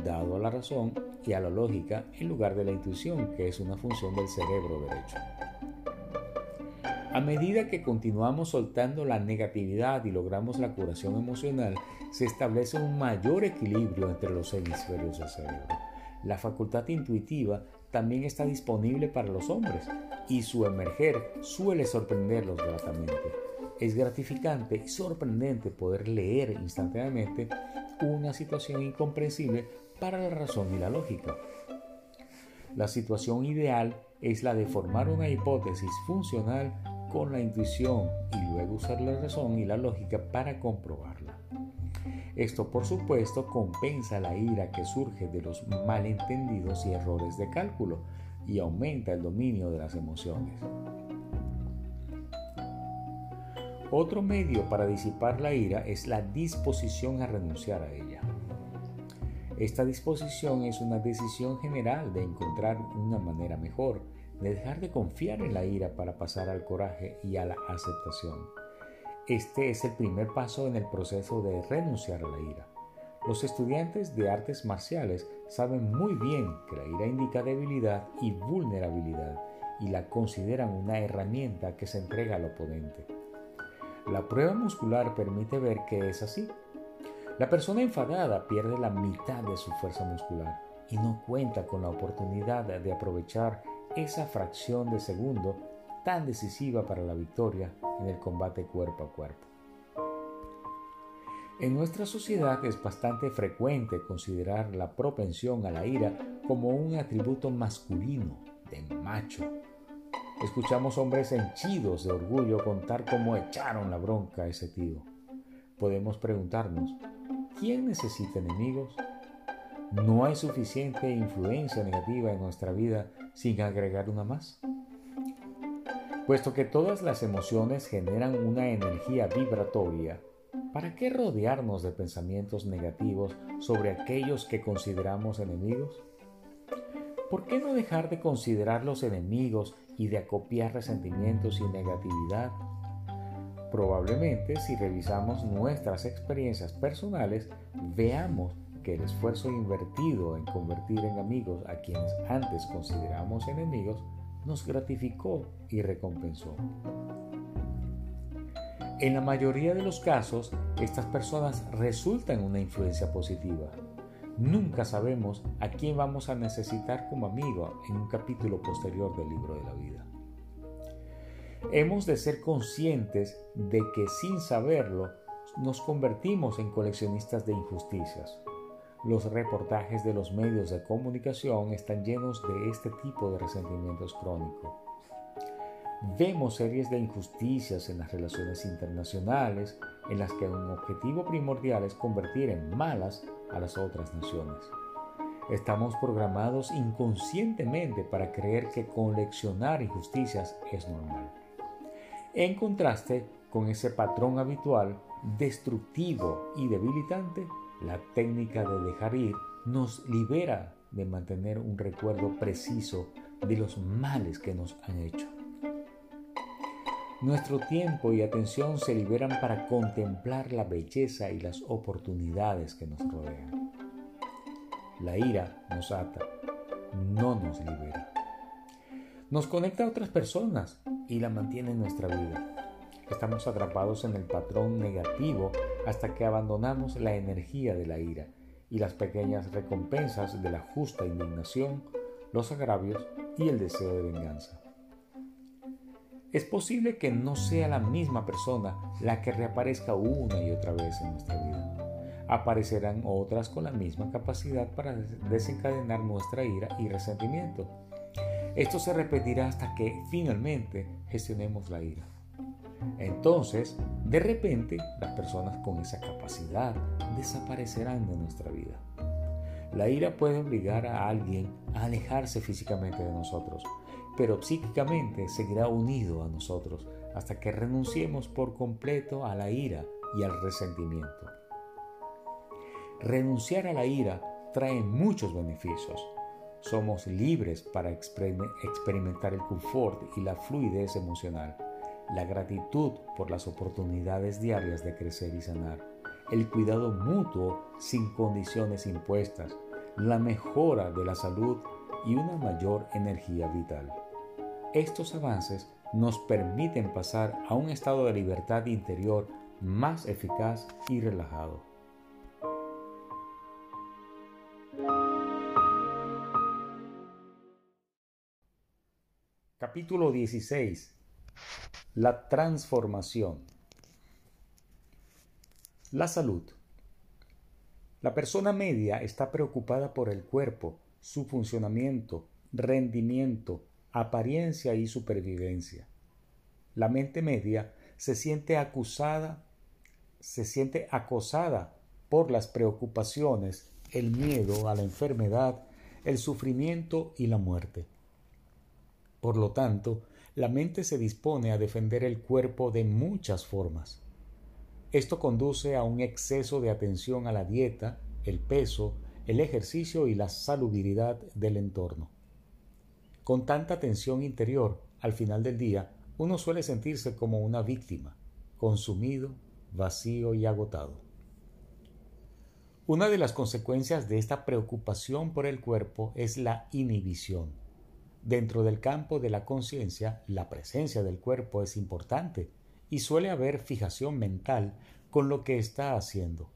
dado a la razón y a la lógica, en lugar de la intuición, que es una función del cerebro derecho. A medida que continuamos soltando la negatividad y logramos la curación emocional, se establece un mayor equilibrio entre los hemisferios del cerebro. La facultad intuitiva también está disponible para los hombres y su emerger suele sorprenderlos gratamente. Es gratificante y sorprendente poder leer instantáneamente una situación incomprensible para la razón y la lógica. La situación ideal es la de formar una hipótesis funcional con la intuición y luego usar la razón y la lógica para comprobarla. Esto por supuesto compensa la ira que surge de los malentendidos y errores de cálculo y aumenta el dominio de las emociones. Otro medio para disipar la ira es la disposición a renunciar a ella. Esta disposición es una decisión general de encontrar una manera mejor de dejar de confiar en la ira para pasar al coraje y a la aceptación. Este es el primer paso en el proceso de renunciar a la ira. Los estudiantes de artes marciales saben muy bien que la ira indica debilidad y vulnerabilidad y la consideran una herramienta que se entrega al oponente. La prueba muscular permite ver que es así. La persona enfadada pierde la mitad de su fuerza muscular y no cuenta con la oportunidad de aprovechar esa fracción de segundo tan decisiva para la victoria en el combate cuerpo a cuerpo. En nuestra sociedad es bastante frecuente considerar la propensión a la ira como un atributo masculino, de macho. Escuchamos hombres henchidos de orgullo contar cómo echaron la bronca a ese tío. Podemos preguntarnos, ¿quién necesita enemigos? ¿No hay suficiente influencia negativa en nuestra vida sin agregar una más? Puesto que todas las emociones generan una energía vibratoria, ¿para qué rodearnos de pensamientos negativos sobre aquellos que consideramos enemigos? ¿Por qué no dejar de considerarlos enemigos y de acopiar resentimientos y negatividad? Probablemente si revisamos nuestras experiencias personales, veamos que el esfuerzo invertido en convertir en amigos a quienes antes consideramos enemigos nos gratificó y recompensó. En la mayoría de los casos, estas personas resultan una influencia positiva. Nunca sabemos a quién vamos a necesitar como amigo en un capítulo posterior del libro de la vida. Hemos de ser conscientes de que sin saberlo nos convertimos en coleccionistas de injusticias, los reportajes de los medios de comunicación están llenos de este tipo de resentimientos crónicos. Vemos series de injusticias en las relaciones internacionales en las que un objetivo primordial es convertir en malas a las otras naciones. Estamos programados inconscientemente para creer que coleccionar injusticias es normal. En contraste con ese patrón habitual, destructivo y debilitante, la técnica de dejar ir nos libera de mantener un recuerdo preciso de los males que nos han hecho. Nuestro tiempo y atención se liberan para contemplar la belleza y las oportunidades que nos rodean. La ira nos ata, no nos libera. Nos conecta a otras personas y la mantiene en nuestra vida. Estamos atrapados en el patrón negativo hasta que abandonamos la energía de la ira y las pequeñas recompensas de la justa indignación, los agravios y el deseo de venganza. Es posible que no sea la misma persona la que reaparezca una y otra vez en nuestra vida. Aparecerán otras con la misma capacidad para desencadenar nuestra ira y resentimiento. Esto se repetirá hasta que finalmente gestionemos la ira. Entonces, de repente, las personas con esa capacidad desaparecerán de nuestra vida. La ira puede obligar a alguien a alejarse físicamente de nosotros, pero psíquicamente seguirá unido a nosotros hasta que renunciemos por completo a la ira y al resentimiento. Renunciar a la ira trae muchos beneficios. Somos libres para experimentar el confort y la fluidez emocional, la gratitud por las oportunidades diarias de crecer y sanar, el cuidado mutuo sin condiciones impuestas, la mejora de la salud y una mayor energía vital. Estos avances nos permiten pasar a un estado de libertad interior más eficaz y relajado. Capítulo 16. La transformación. La salud. La persona media está preocupada por el cuerpo, su funcionamiento, rendimiento, apariencia y supervivencia. La mente media se siente acusada, se siente acosada por las preocupaciones, el miedo a la enfermedad, el sufrimiento y la muerte. Por lo tanto, la mente se dispone a defender el cuerpo de muchas formas. Esto conduce a un exceso de atención a la dieta, el peso, el ejercicio y la salubridad del entorno. Con tanta tensión interior, al final del día, uno suele sentirse como una víctima, consumido, vacío y agotado. Una de las consecuencias de esta preocupación por el cuerpo es la inhibición. Dentro del campo de la conciencia, la presencia del cuerpo es importante y suele haber fijación mental con lo que está haciendo,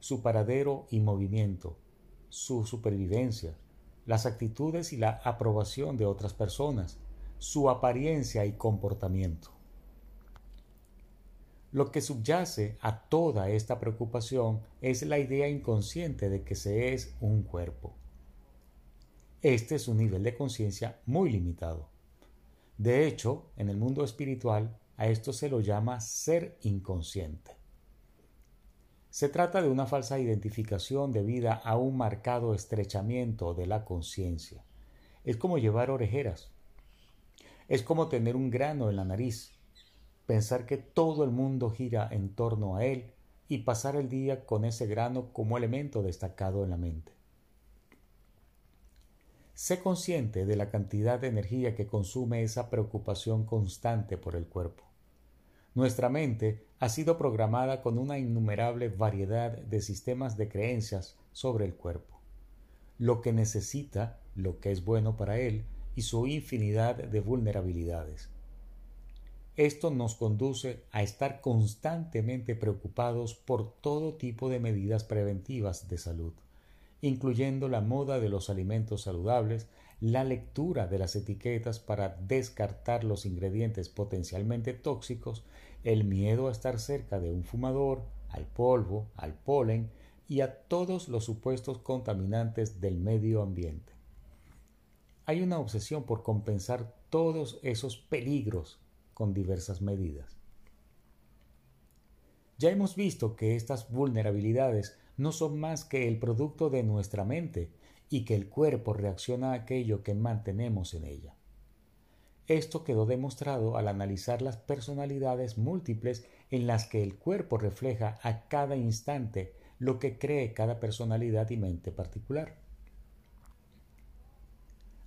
su paradero y movimiento, su supervivencia, las actitudes y la aprobación de otras personas, su apariencia y comportamiento. Lo que subyace a toda esta preocupación es la idea inconsciente de que se es un cuerpo. Este es un nivel de conciencia muy limitado. De hecho, en el mundo espiritual a esto se lo llama ser inconsciente. Se trata de una falsa identificación debida a un marcado estrechamiento de la conciencia. Es como llevar orejeras. Es como tener un grano en la nariz, pensar que todo el mundo gira en torno a él y pasar el día con ese grano como elemento destacado en la mente. Sé consciente de la cantidad de energía que consume esa preocupación constante por el cuerpo. Nuestra mente ha sido programada con una innumerable variedad de sistemas de creencias sobre el cuerpo, lo que necesita, lo que es bueno para él y su infinidad de vulnerabilidades. Esto nos conduce a estar constantemente preocupados por todo tipo de medidas preventivas de salud, incluyendo la moda de los alimentos saludables, la lectura de las etiquetas para descartar los ingredientes potencialmente tóxicos, el miedo a estar cerca de un fumador, al polvo, al polen y a todos los supuestos contaminantes del medio ambiente. Hay una obsesión por compensar todos esos peligros con diversas medidas. Ya hemos visto que estas vulnerabilidades no son más que el producto de nuestra mente y que el cuerpo reacciona a aquello que mantenemos en ella. Esto quedó demostrado al analizar las personalidades múltiples en las que el cuerpo refleja a cada instante lo que cree cada personalidad y mente particular.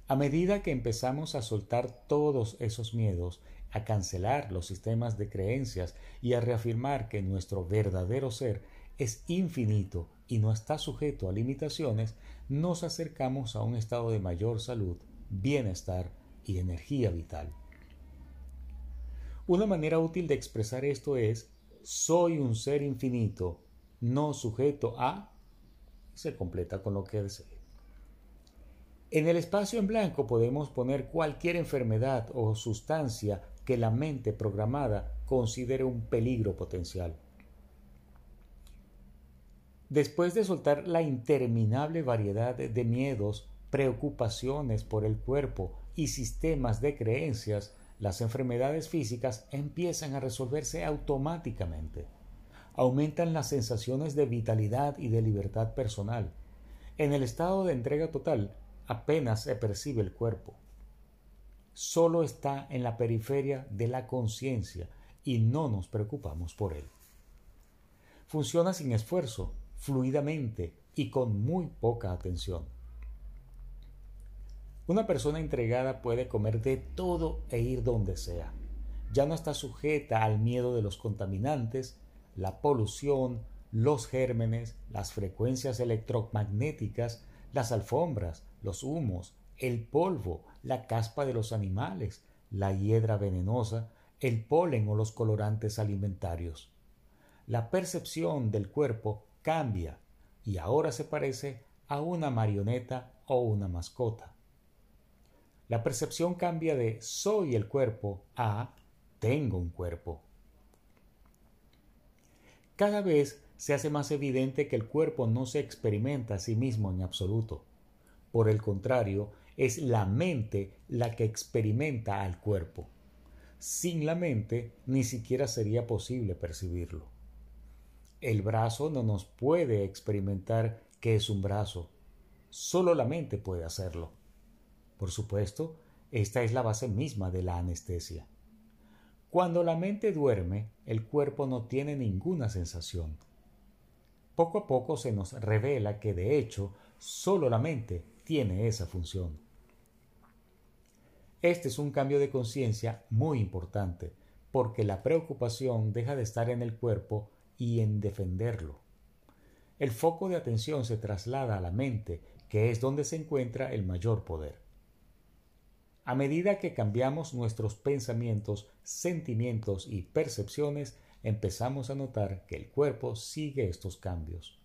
A medida que empezamos a soltar todos esos miedos, a cancelar los sistemas de creencias y a reafirmar que nuestro verdadero ser es infinito y no está sujeto a limitaciones, nos acercamos a un estado de mayor salud, bienestar y energía vital. Una manera útil de expresar esto es soy un ser infinito, no sujeto a se completa con lo que desee. En el espacio en blanco podemos poner cualquier enfermedad o sustancia que la mente programada considere un peligro potencial. Después de soltar la interminable variedad de miedos, preocupaciones por el cuerpo y sistemas de creencias, las enfermedades físicas empiezan a resolverse automáticamente. Aumentan las sensaciones de vitalidad y de libertad personal. En el estado de entrega total apenas se percibe el cuerpo. Solo está en la periferia de la conciencia y no nos preocupamos por él. Funciona sin esfuerzo, fluidamente y con muy poca atención. Una persona entregada puede comer de todo e ir donde sea. Ya no está sujeta al miedo de los contaminantes, la polución, los gérmenes, las frecuencias electromagnéticas, las alfombras, los humos, el polvo, la caspa de los animales, la hiedra venenosa, el polen o los colorantes alimentarios. La percepción del cuerpo cambia y ahora se parece a una marioneta o una mascota. La percepción cambia de soy el cuerpo a tengo un cuerpo. Cada vez se hace más evidente que el cuerpo no se experimenta a sí mismo en absoluto. Por el contrario, es la mente la que experimenta al cuerpo. Sin la mente ni siquiera sería posible percibirlo. El brazo no nos puede experimentar qué es un brazo. Solo la mente puede hacerlo. Por supuesto, esta es la base misma de la anestesia. Cuando la mente duerme, el cuerpo no tiene ninguna sensación. Poco a poco se nos revela que de hecho solo la mente tiene esa función. Este es un cambio de conciencia muy importante, porque la preocupación deja de estar en el cuerpo y en defenderlo. El foco de atención se traslada a la mente, que es donde se encuentra el mayor poder. A medida que cambiamos nuestros pensamientos, sentimientos y percepciones, empezamos a notar que el cuerpo sigue estos cambios.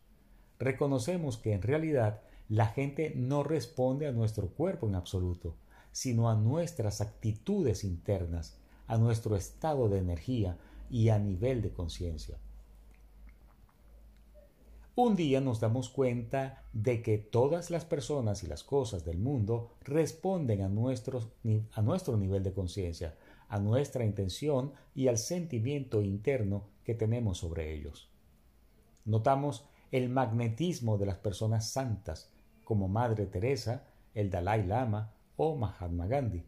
Reconocemos que en realidad la gente no responde a nuestro cuerpo en absoluto, sino a nuestras actitudes internas, a nuestro estado de energía y a nivel de conciencia. Un día nos damos cuenta de que todas las personas y las cosas del mundo responden a, a nuestro nivel de conciencia, a nuestra intención y al sentimiento interno que tenemos sobre ellos. Notamos el magnetismo de las personas santas, como Madre Teresa, el Dalai Lama o Mahatma Gandhi.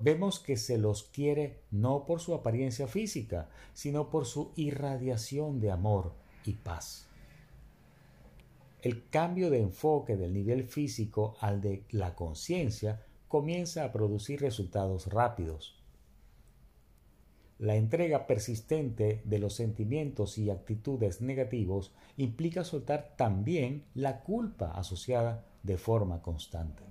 Vemos que se los quiere no por su apariencia física, sino por su irradiación de amor, y paz. El cambio de enfoque del nivel físico al de la conciencia comienza a producir resultados rápidos. La entrega persistente de los sentimientos y actitudes negativos implica soltar también la culpa asociada de forma constante.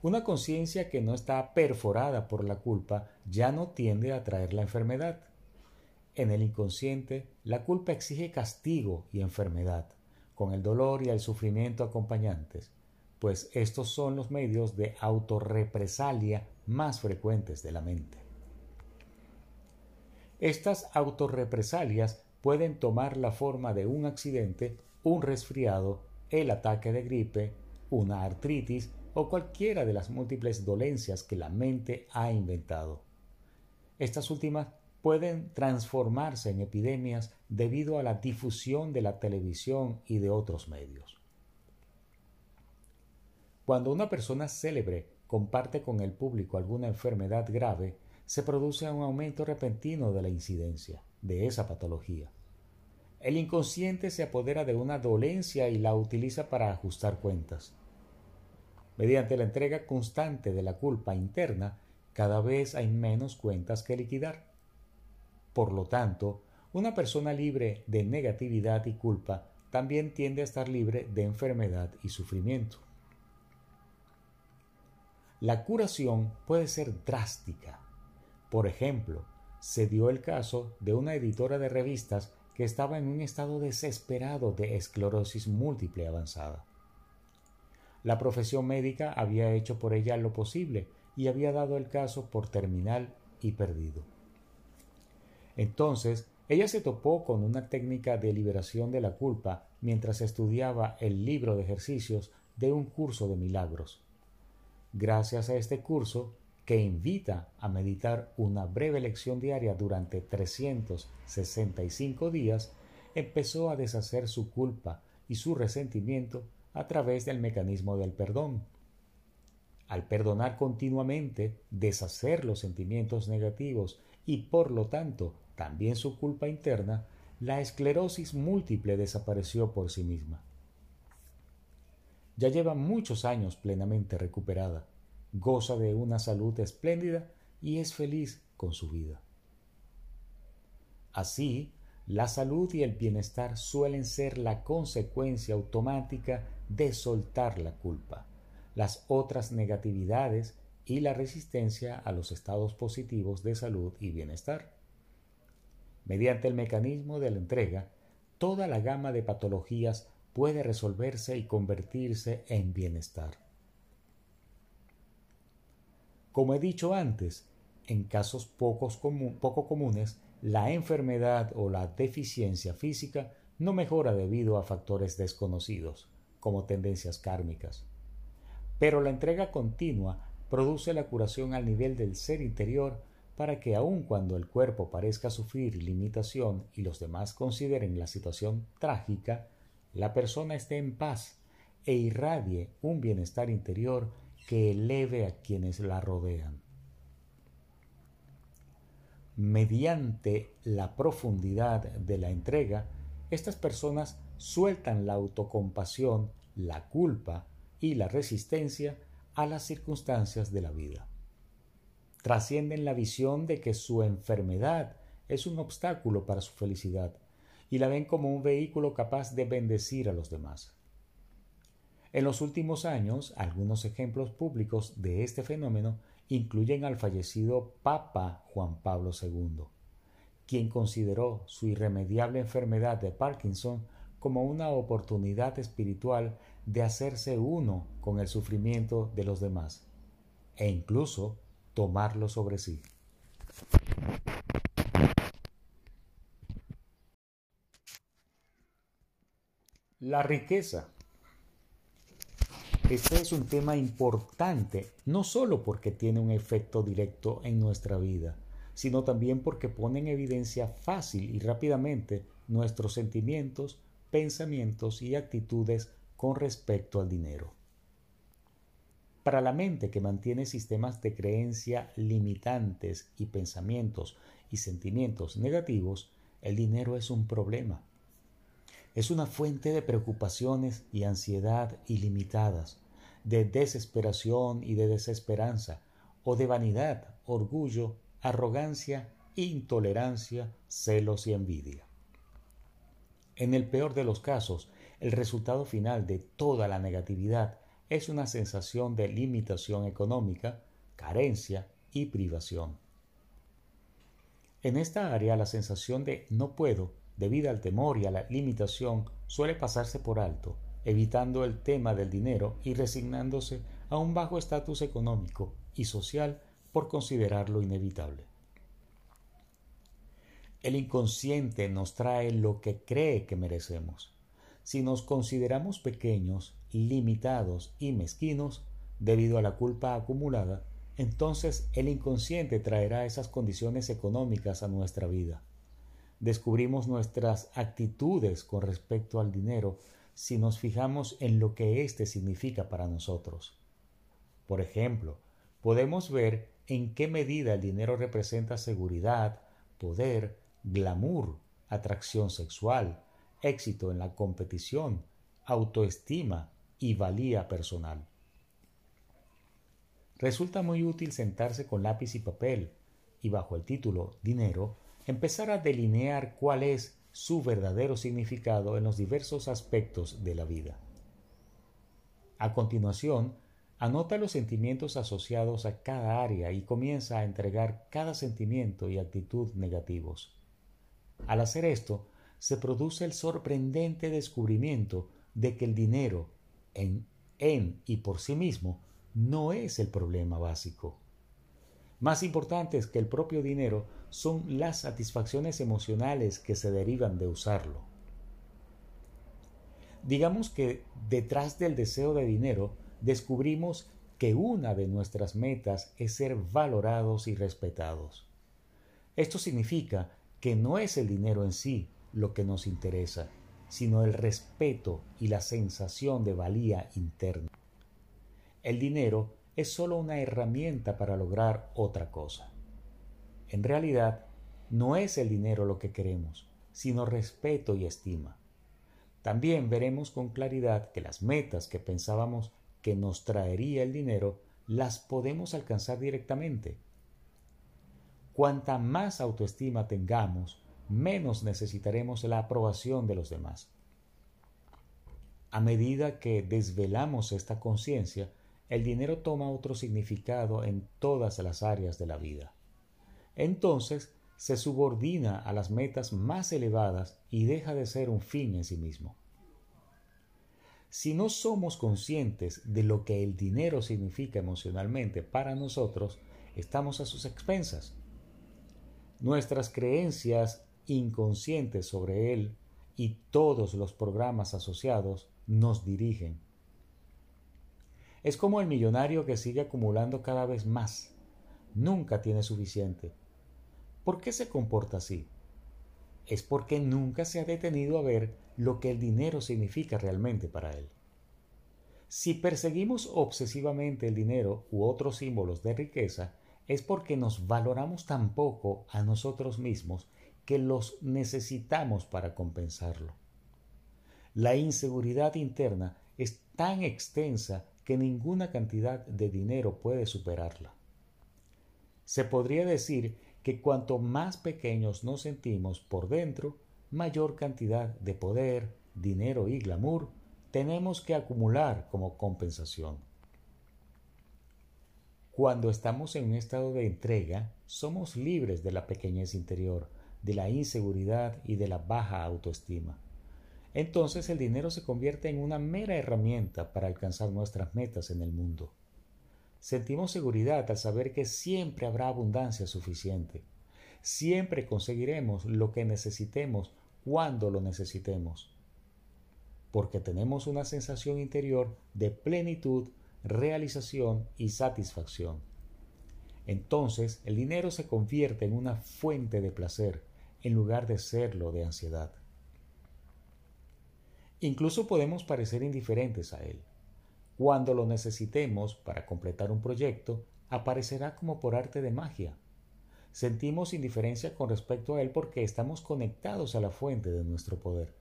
Una conciencia que no está perforada por la culpa ya no tiende a traer la enfermedad. En el inconsciente, la culpa exige castigo y enfermedad, con el dolor y el sufrimiento acompañantes, pues estos son los medios de autorrepresalia más frecuentes de la mente. Estas autorrepresalias pueden tomar la forma de un accidente, un resfriado, el ataque de gripe, una artritis o cualquiera de las múltiples dolencias que la mente ha inventado. Estas últimas pueden transformarse en epidemias debido a la difusión de la televisión y de otros medios. Cuando una persona célebre comparte con el público alguna enfermedad grave, se produce un aumento repentino de la incidencia de esa patología. El inconsciente se apodera de una dolencia y la utiliza para ajustar cuentas. Mediante la entrega constante de la culpa interna, cada vez hay menos cuentas que liquidar. Por lo tanto, una persona libre de negatividad y culpa también tiende a estar libre de enfermedad y sufrimiento. La curación puede ser drástica. Por ejemplo, se dio el caso de una editora de revistas que estaba en un estado desesperado de esclerosis múltiple avanzada. La profesión médica había hecho por ella lo posible y había dado el caso por terminal y perdido. Entonces, ella se topó con una técnica de liberación de la culpa mientras estudiaba el libro de ejercicios de un curso de milagros. Gracias a este curso, que invita a meditar una breve lección diaria durante 365 días, empezó a deshacer su culpa y su resentimiento a través del mecanismo del perdón. Al perdonar continuamente, deshacer los sentimientos negativos y por lo tanto también su culpa interna, la esclerosis múltiple desapareció por sí misma. Ya lleva muchos años plenamente recuperada goza de una salud espléndida y es feliz con su vida. Así, la salud y el bienestar suelen ser la consecuencia automática de soltar la culpa, las otras negatividades y la resistencia a los estados positivos de salud y bienestar. Mediante el mecanismo de la entrega, toda la gama de patologías puede resolverse y convertirse en bienestar. Como he dicho antes, en casos poco comunes, la enfermedad o la deficiencia física no mejora debido a factores desconocidos, como tendencias kármicas. Pero la entrega continua produce la curación al nivel del ser interior para que aun cuando el cuerpo parezca sufrir limitación y los demás consideren la situación trágica, la persona esté en paz e irradie un bienestar interior que eleve a quienes la rodean. Mediante la profundidad de la entrega, estas personas sueltan la autocompasión, la culpa y la resistencia a las circunstancias de la vida. Trascienden la visión de que su enfermedad es un obstáculo para su felicidad y la ven como un vehículo capaz de bendecir a los demás. En los últimos años, algunos ejemplos públicos de este fenómeno incluyen al fallecido Papa Juan Pablo II, quien consideró su irremediable enfermedad de Parkinson como una oportunidad espiritual de hacerse uno con el sufrimiento de los demás e incluso tomarlo sobre sí. La riqueza este es un tema importante, no solo porque tiene un efecto directo en nuestra vida, sino también porque pone en evidencia fácil y rápidamente nuestros sentimientos, pensamientos y actitudes con respecto al dinero. Para la mente que mantiene sistemas de creencia limitantes y pensamientos y sentimientos negativos, el dinero es un problema es una fuente de preocupaciones y ansiedad ilimitadas, de desesperación y de desesperanza, o de vanidad, orgullo, arrogancia, intolerancia, celos y envidia. En el peor de los casos, el resultado final de toda la negatividad es una sensación de limitación económica, carencia y privación. En esta área la sensación de no puedo debido al temor y a la limitación, suele pasarse por alto, evitando el tema del dinero y resignándose a un bajo estatus económico y social por considerarlo inevitable. El inconsciente nos trae lo que cree que merecemos. Si nos consideramos pequeños, limitados y mezquinos, debido a la culpa acumulada, entonces el inconsciente traerá esas condiciones económicas a nuestra vida. Descubrimos nuestras actitudes con respecto al dinero si nos fijamos en lo que éste significa para nosotros. Por ejemplo, podemos ver en qué medida el dinero representa seguridad, poder, glamour, atracción sexual, éxito en la competición, autoestima y valía personal. Resulta muy útil sentarse con lápiz y papel y bajo el título Dinero empezar a delinear cuál es su verdadero significado en los diversos aspectos de la vida. A continuación, anota los sentimientos asociados a cada área y comienza a entregar cada sentimiento y actitud negativos. Al hacer esto, se produce el sorprendente descubrimiento de que el dinero, en, en y por sí mismo, no es el problema básico. Más importantes que el propio dinero son las satisfacciones emocionales que se derivan de usarlo. Digamos que detrás del deseo de dinero descubrimos que una de nuestras metas es ser valorados y respetados. Esto significa que no es el dinero en sí lo que nos interesa, sino el respeto y la sensación de valía interna. El dinero es sólo una herramienta para lograr otra cosa. En realidad, no es el dinero lo que queremos, sino respeto y estima. También veremos con claridad que las metas que pensábamos que nos traería el dinero las podemos alcanzar directamente. Cuanta más autoestima tengamos, menos necesitaremos la aprobación de los demás. A medida que desvelamos esta conciencia, el dinero toma otro significado en todas las áreas de la vida. Entonces se subordina a las metas más elevadas y deja de ser un fin en sí mismo. Si no somos conscientes de lo que el dinero significa emocionalmente para nosotros, estamos a sus expensas. Nuestras creencias inconscientes sobre él y todos los programas asociados nos dirigen es como el millonario que sigue acumulando cada vez más. Nunca tiene suficiente. ¿Por qué se comporta así? Es porque nunca se ha detenido a ver lo que el dinero significa realmente para él. Si perseguimos obsesivamente el dinero u otros símbolos de riqueza, es porque nos valoramos tan poco a nosotros mismos que los necesitamos para compensarlo. La inseguridad interna es tan extensa que ninguna cantidad de dinero puede superarla. Se podría decir que cuanto más pequeños nos sentimos por dentro, mayor cantidad de poder, dinero y glamour tenemos que acumular como compensación. Cuando estamos en un estado de entrega, somos libres de la pequeñez interior, de la inseguridad y de la baja autoestima entonces el dinero se convierte en una mera herramienta para alcanzar nuestras metas en el mundo. Sentimos seguridad al saber que siempre habrá abundancia suficiente. Siempre conseguiremos lo que necesitemos cuando lo necesitemos. Porque tenemos una sensación interior de plenitud, realización y satisfacción. Entonces el dinero se convierte en una fuente de placer en lugar de serlo de ansiedad. Incluso podemos parecer indiferentes a él. Cuando lo necesitemos para completar un proyecto, aparecerá como por arte de magia. Sentimos indiferencia con respecto a él porque estamos conectados a la fuente de nuestro poder.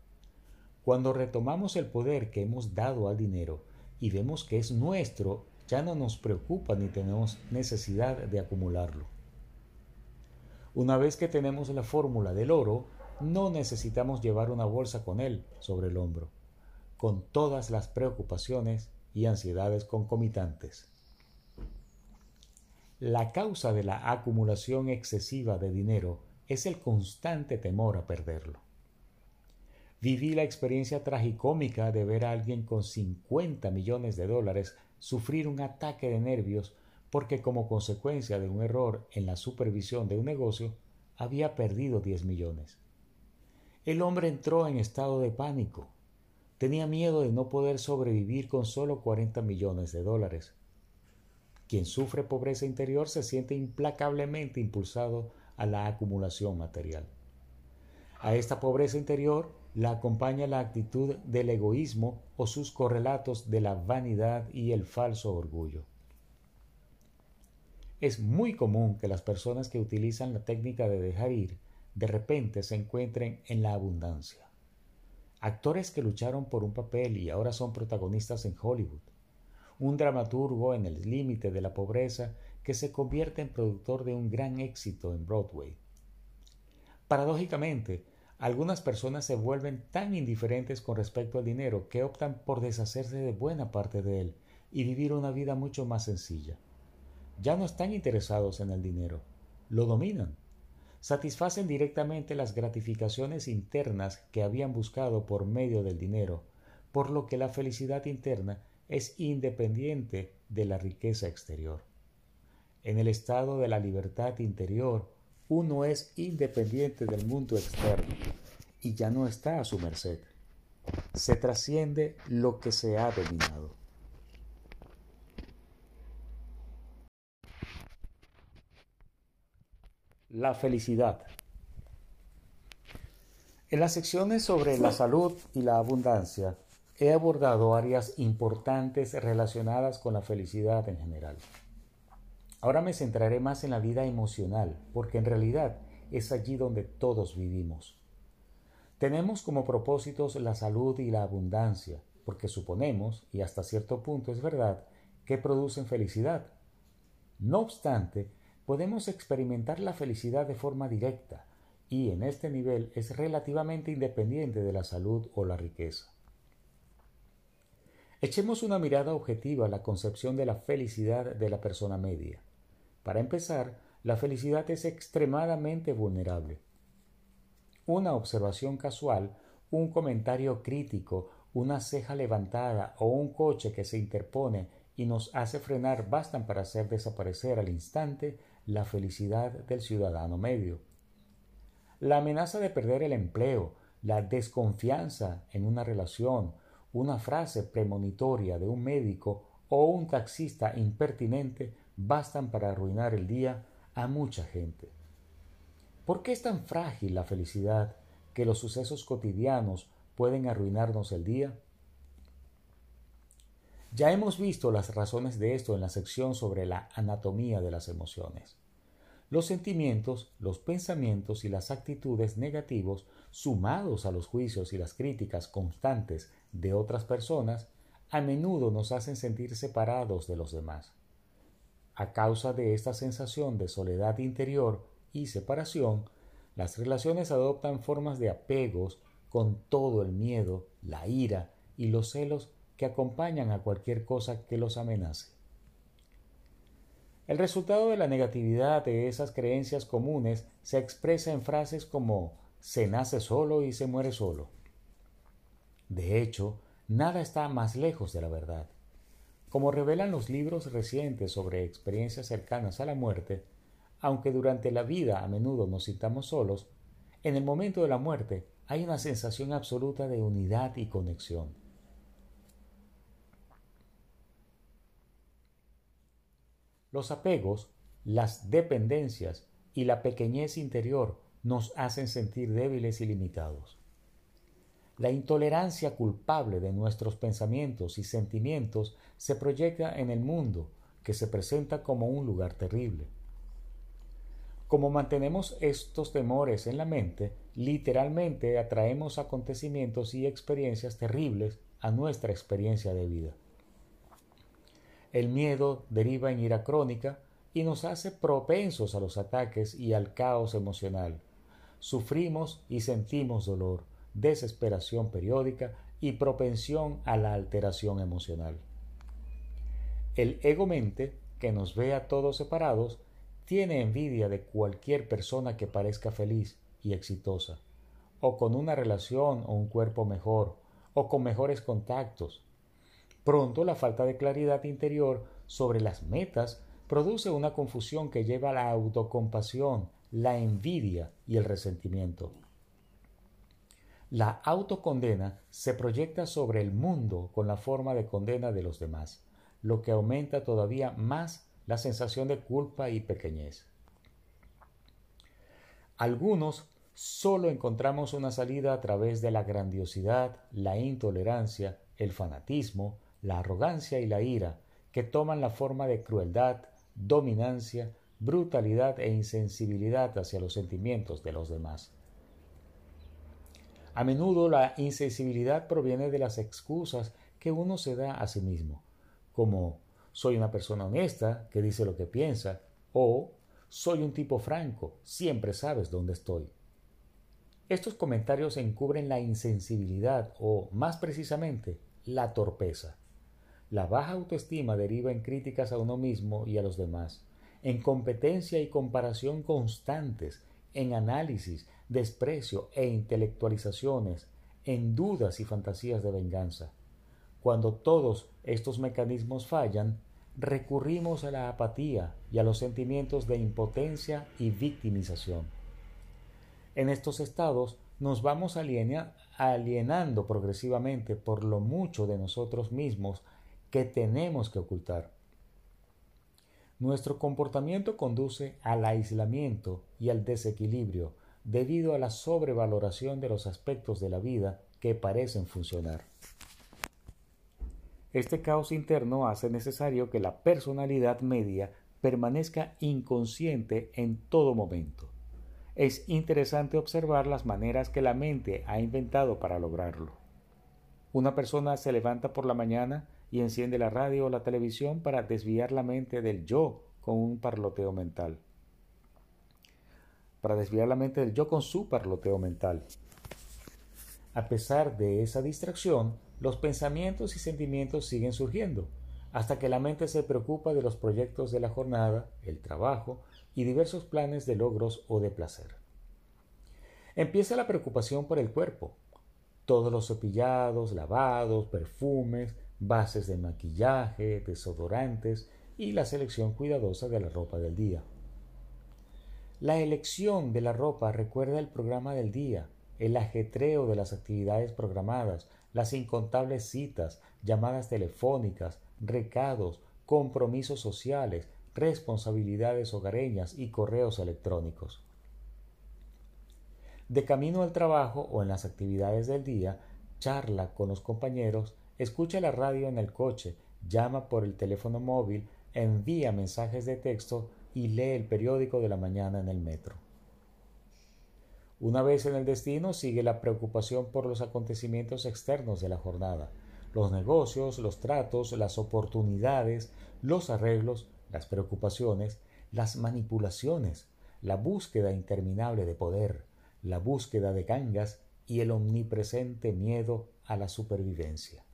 Cuando retomamos el poder que hemos dado al dinero y vemos que es nuestro, ya no nos preocupa ni tenemos necesidad de acumularlo. Una vez que tenemos la fórmula del oro, no necesitamos llevar una bolsa con él sobre el hombro, con todas las preocupaciones y ansiedades concomitantes. La causa de la acumulación excesiva de dinero es el constante temor a perderlo. Viví la experiencia tragicómica de ver a alguien con 50 millones de dólares sufrir un ataque de nervios porque como consecuencia de un error en la supervisión de un negocio había perdido 10 millones. El hombre entró en estado de pánico. Tenía miedo de no poder sobrevivir con solo 40 millones de dólares. Quien sufre pobreza interior se siente implacablemente impulsado a la acumulación material. A esta pobreza interior la acompaña la actitud del egoísmo o sus correlatos de la vanidad y el falso orgullo. Es muy común que las personas que utilizan la técnica de dejar ir de repente se encuentren en la abundancia. Actores que lucharon por un papel y ahora son protagonistas en Hollywood. Un dramaturgo en el límite de la pobreza que se convierte en productor de un gran éxito en Broadway. Paradójicamente, algunas personas se vuelven tan indiferentes con respecto al dinero que optan por deshacerse de buena parte de él y vivir una vida mucho más sencilla. Ya no están interesados en el dinero, lo dominan. Satisfacen directamente las gratificaciones internas que habían buscado por medio del dinero, por lo que la felicidad interna es independiente de la riqueza exterior. En el estado de la libertad interior, uno es independiente del mundo externo y ya no está a su merced. Se trasciende lo que se ha dominado. La felicidad. En las secciones sobre la salud y la abundancia he abordado áreas importantes relacionadas con la felicidad en general. Ahora me centraré más en la vida emocional, porque en realidad es allí donde todos vivimos. Tenemos como propósitos la salud y la abundancia, porque suponemos, y hasta cierto punto es verdad, que producen felicidad. No obstante, podemos experimentar la felicidad de forma directa, y en este nivel es relativamente independiente de la salud o la riqueza. Echemos una mirada objetiva a la concepción de la felicidad de la persona media. Para empezar, la felicidad es extremadamente vulnerable. Una observación casual, un comentario crítico, una ceja levantada o un coche que se interpone y nos hace frenar bastan para hacer desaparecer al instante la felicidad del ciudadano medio. La amenaza de perder el empleo, la desconfianza en una relación, una frase premonitoria de un médico o un taxista impertinente bastan para arruinar el día a mucha gente. ¿Por qué es tan frágil la felicidad que los sucesos cotidianos pueden arruinarnos el día? Ya hemos visto las razones de esto en la sección sobre la anatomía de las emociones. Los sentimientos, los pensamientos y las actitudes negativos, sumados a los juicios y las críticas constantes de otras personas, a menudo nos hacen sentir separados de los demás. A causa de esta sensación de soledad interior y separación, las relaciones adoptan formas de apegos con todo el miedo, la ira y los celos que acompañan a cualquier cosa que los amenace. El resultado de la negatividad de esas creencias comunes se expresa en frases como se nace solo y se muere solo. De hecho, nada está más lejos de la verdad. Como revelan los libros recientes sobre experiencias cercanas a la muerte, aunque durante la vida a menudo nos sintamos solos, en el momento de la muerte hay una sensación absoluta de unidad y conexión. Los apegos, las dependencias y la pequeñez interior nos hacen sentir débiles y limitados. La intolerancia culpable de nuestros pensamientos y sentimientos se proyecta en el mundo, que se presenta como un lugar terrible. Como mantenemos estos temores en la mente, literalmente atraemos acontecimientos y experiencias terribles a nuestra experiencia de vida. El miedo deriva en ira crónica y nos hace propensos a los ataques y al caos emocional. Sufrimos y sentimos dolor desesperación periódica y propensión a la alteración emocional. El ego-mente, que nos ve a todos separados, tiene envidia de cualquier persona que parezca feliz y exitosa, o con una relación o un cuerpo mejor, o con mejores contactos. Pronto la falta de claridad interior sobre las metas produce una confusión que lleva a la autocompasión, la envidia y el resentimiento. La autocondena se proyecta sobre el mundo con la forma de condena de los demás, lo que aumenta todavía más la sensación de culpa y pequeñez. Algunos solo encontramos una salida a través de la grandiosidad, la intolerancia, el fanatismo, la arrogancia y la ira, que toman la forma de crueldad, dominancia, brutalidad e insensibilidad hacia los sentimientos de los demás. A menudo la insensibilidad proviene de las excusas que uno se da a sí mismo, como soy una persona honesta que dice lo que piensa, o soy un tipo franco, siempre sabes dónde estoy. Estos comentarios encubren la insensibilidad o, más precisamente, la torpeza. La baja autoestima deriva en críticas a uno mismo y a los demás, en competencia y comparación constantes, en análisis, desprecio e intelectualizaciones, en dudas y fantasías de venganza. Cuando todos estos mecanismos fallan, recurrimos a la apatía y a los sentimientos de impotencia y victimización. En estos estados nos vamos alienando progresivamente por lo mucho de nosotros mismos que tenemos que ocultar. Nuestro comportamiento conduce al aislamiento y al desequilibrio debido a la sobrevaloración de los aspectos de la vida que parecen funcionar. Este caos interno hace necesario que la personalidad media permanezca inconsciente en todo momento es interesante observar las maneras que la mente ha inventado para lograrlo. Una persona se levanta por la mañana y enciende la radio o la televisión para desviar la mente del yo con un parloteo mental. Para desviar la mente del yo con su parloteo mental. A pesar de esa distracción, los pensamientos y sentimientos siguen surgiendo, hasta que la mente se preocupa de los proyectos de la jornada, el trabajo y diversos planes de logros o de placer. Empieza la preocupación por el cuerpo. Todos los cepillados, lavados, perfumes, bases de maquillaje, desodorantes y la selección cuidadosa de la ropa del día. La elección de la ropa recuerda el programa del día, el ajetreo de las actividades programadas, las incontables citas, llamadas telefónicas, recados, compromisos sociales, responsabilidades hogareñas y correos electrónicos. De camino al trabajo o en las actividades del día, charla con los compañeros, escucha la radio en el coche, llama por el teléfono móvil, envía mensajes de texto y lee el periódico de la mañana en el metro. Una vez en el destino sigue la preocupación por los acontecimientos externos de la jornada, los negocios, los tratos, las oportunidades, los arreglos, las preocupaciones, las manipulaciones, la búsqueda interminable de poder, la búsqueda de gangas y el omnipresente miedo a la supervivencia.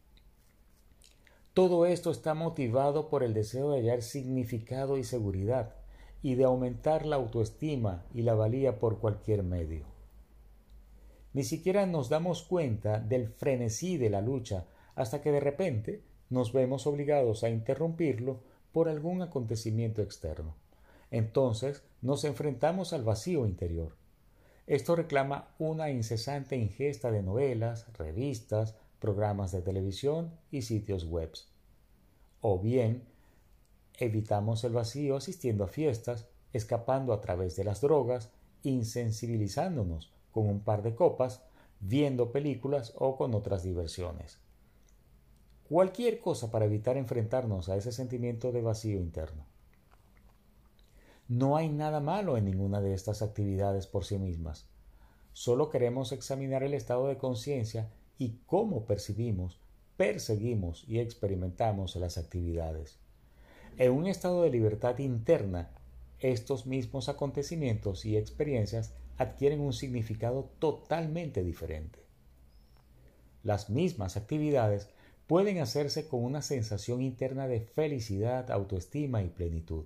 Todo esto está motivado por el deseo de hallar significado y seguridad y de aumentar la autoestima y la valía por cualquier medio. Ni siquiera nos damos cuenta del frenesí de la lucha hasta que de repente nos vemos obligados a interrumpirlo por algún acontecimiento externo. Entonces nos enfrentamos al vacío interior. Esto reclama una incesante ingesta de novelas, revistas, programas de televisión y sitios web. O bien, evitamos el vacío asistiendo a fiestas, escapando a través de las drogas, insensibilizándonos con un par de copas, viendo películas o con otras diversiones cualquier cosa para evitar enfrentarnos a ese sentimiento de vacío interno. No hay nada malo en ninguna de estas actividades por sí mismas. Solo queremos examinar el estado de conciencia y cómo percibimos, perseguimos y experimentamos las actividades. En un estado de libertad interna, estos mismos acontecimientos y experiencias adquieren un significado totalmente diferente. Las mismas actividades pueden hacerse con una sensación interna de felicidad, autoestima y plenitud.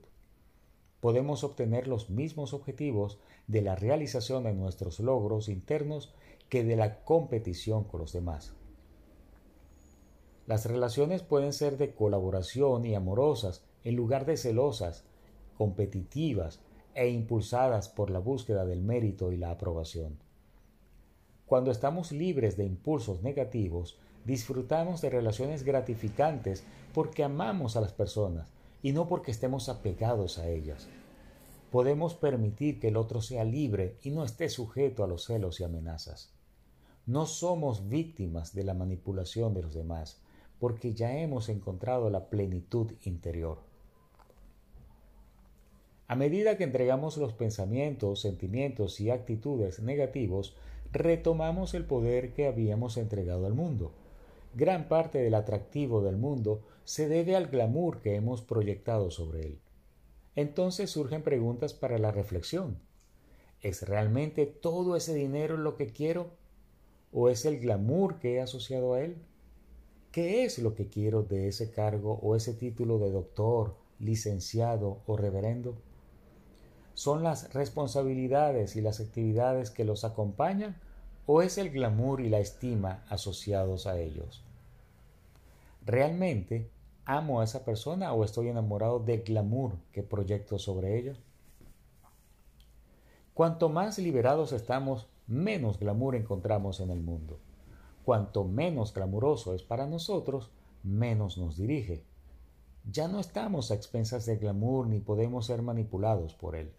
Podemos obtener los mismos objetivos de la realización de nuestros logros internos que de la competición con los demás. Las relaciones pueden ser de colaboración y amorosas en lugar de celosas, competitivas e impulsadas por la búsqueda del mérito y la aprobación. Cuando estamos libres de impulsos negativos, disfrutamos de relaciones gratificantes porque amamos a las personas y no porque estemos apegados a ellas. Podemos permitir que el otro sea libre y no esté sujeto a los celos y amenazas. No somos víctimas de la manipulación de los demás, porque ya hemos encontrado la plenitud interior. A medida que entregamos los pensamientos, sentimientos y actitudes negativos, retomamos el poder que habíamos entregado al mundo. Gran parte del atractivo del mundo se debe al glamour que hemos proyectado sobre él. Entonces surgen preguntas para la reflexión. ¿Es realmente todo ese dinero lo que quiero? ¿O es el glamour que he asociado a él? ¿Qué es lo que quiero de ese cargo o ese título de doctor, licenciado o reverendo? ¿Son las responsabilidades y las actividades que los acompañan o es el glamour y la estima asociados a ellos? ¿Realmente amo a esa persona o estoy enamorado del glamour que proyecto sobre ella? Cuanto más liberados estamos, menos glamour encontramos en el mundo. Cuanto menos glamuroso es para nosotros, menos nos dirige. Ya no estamos a expensas de glamour ni podemos ser manipulados por él.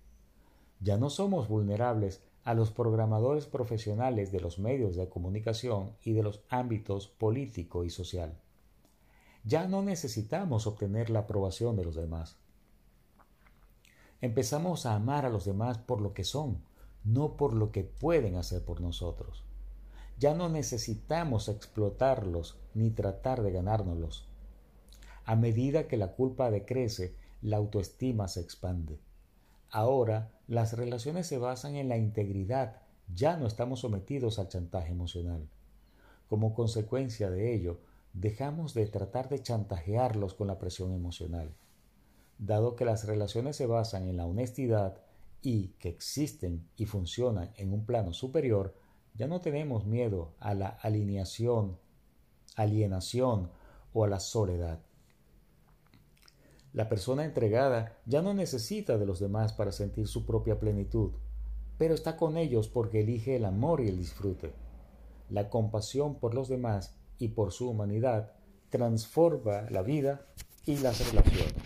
Ya no somos vulnerables a los programadores profesionales de los medios de comunicación y de los ámbitos político y social. Ya no necesitamos obtener la aprobación de los demás. Empezamos a amar a los demás por lo que son, no por lo que pueden hacer por nosotros. Ya no necesitamos explotarlos ni tratar de ganárnoslos. A medida que la culpa decrece, la autoestima se expande. Ahora las relaciones se basan en la integridad, ya no estamos sometidos al chantaje emocional. Como consecuencia de ello, dejamos de tratar de chantajearlos con la presión emocional. Dado que las relaciones se basan en la honestidad y que existen y funcionan en un plano superior, ya no tenemos miedo a la alineación, alienación o a la soledad. La persona entregada ya no necesita de los demás para sentir su propia plenitud, pero está con ellos porque elige el amor y el disfrute. La compasión por los demás y por su humanidad transforma la vida y las relaciones.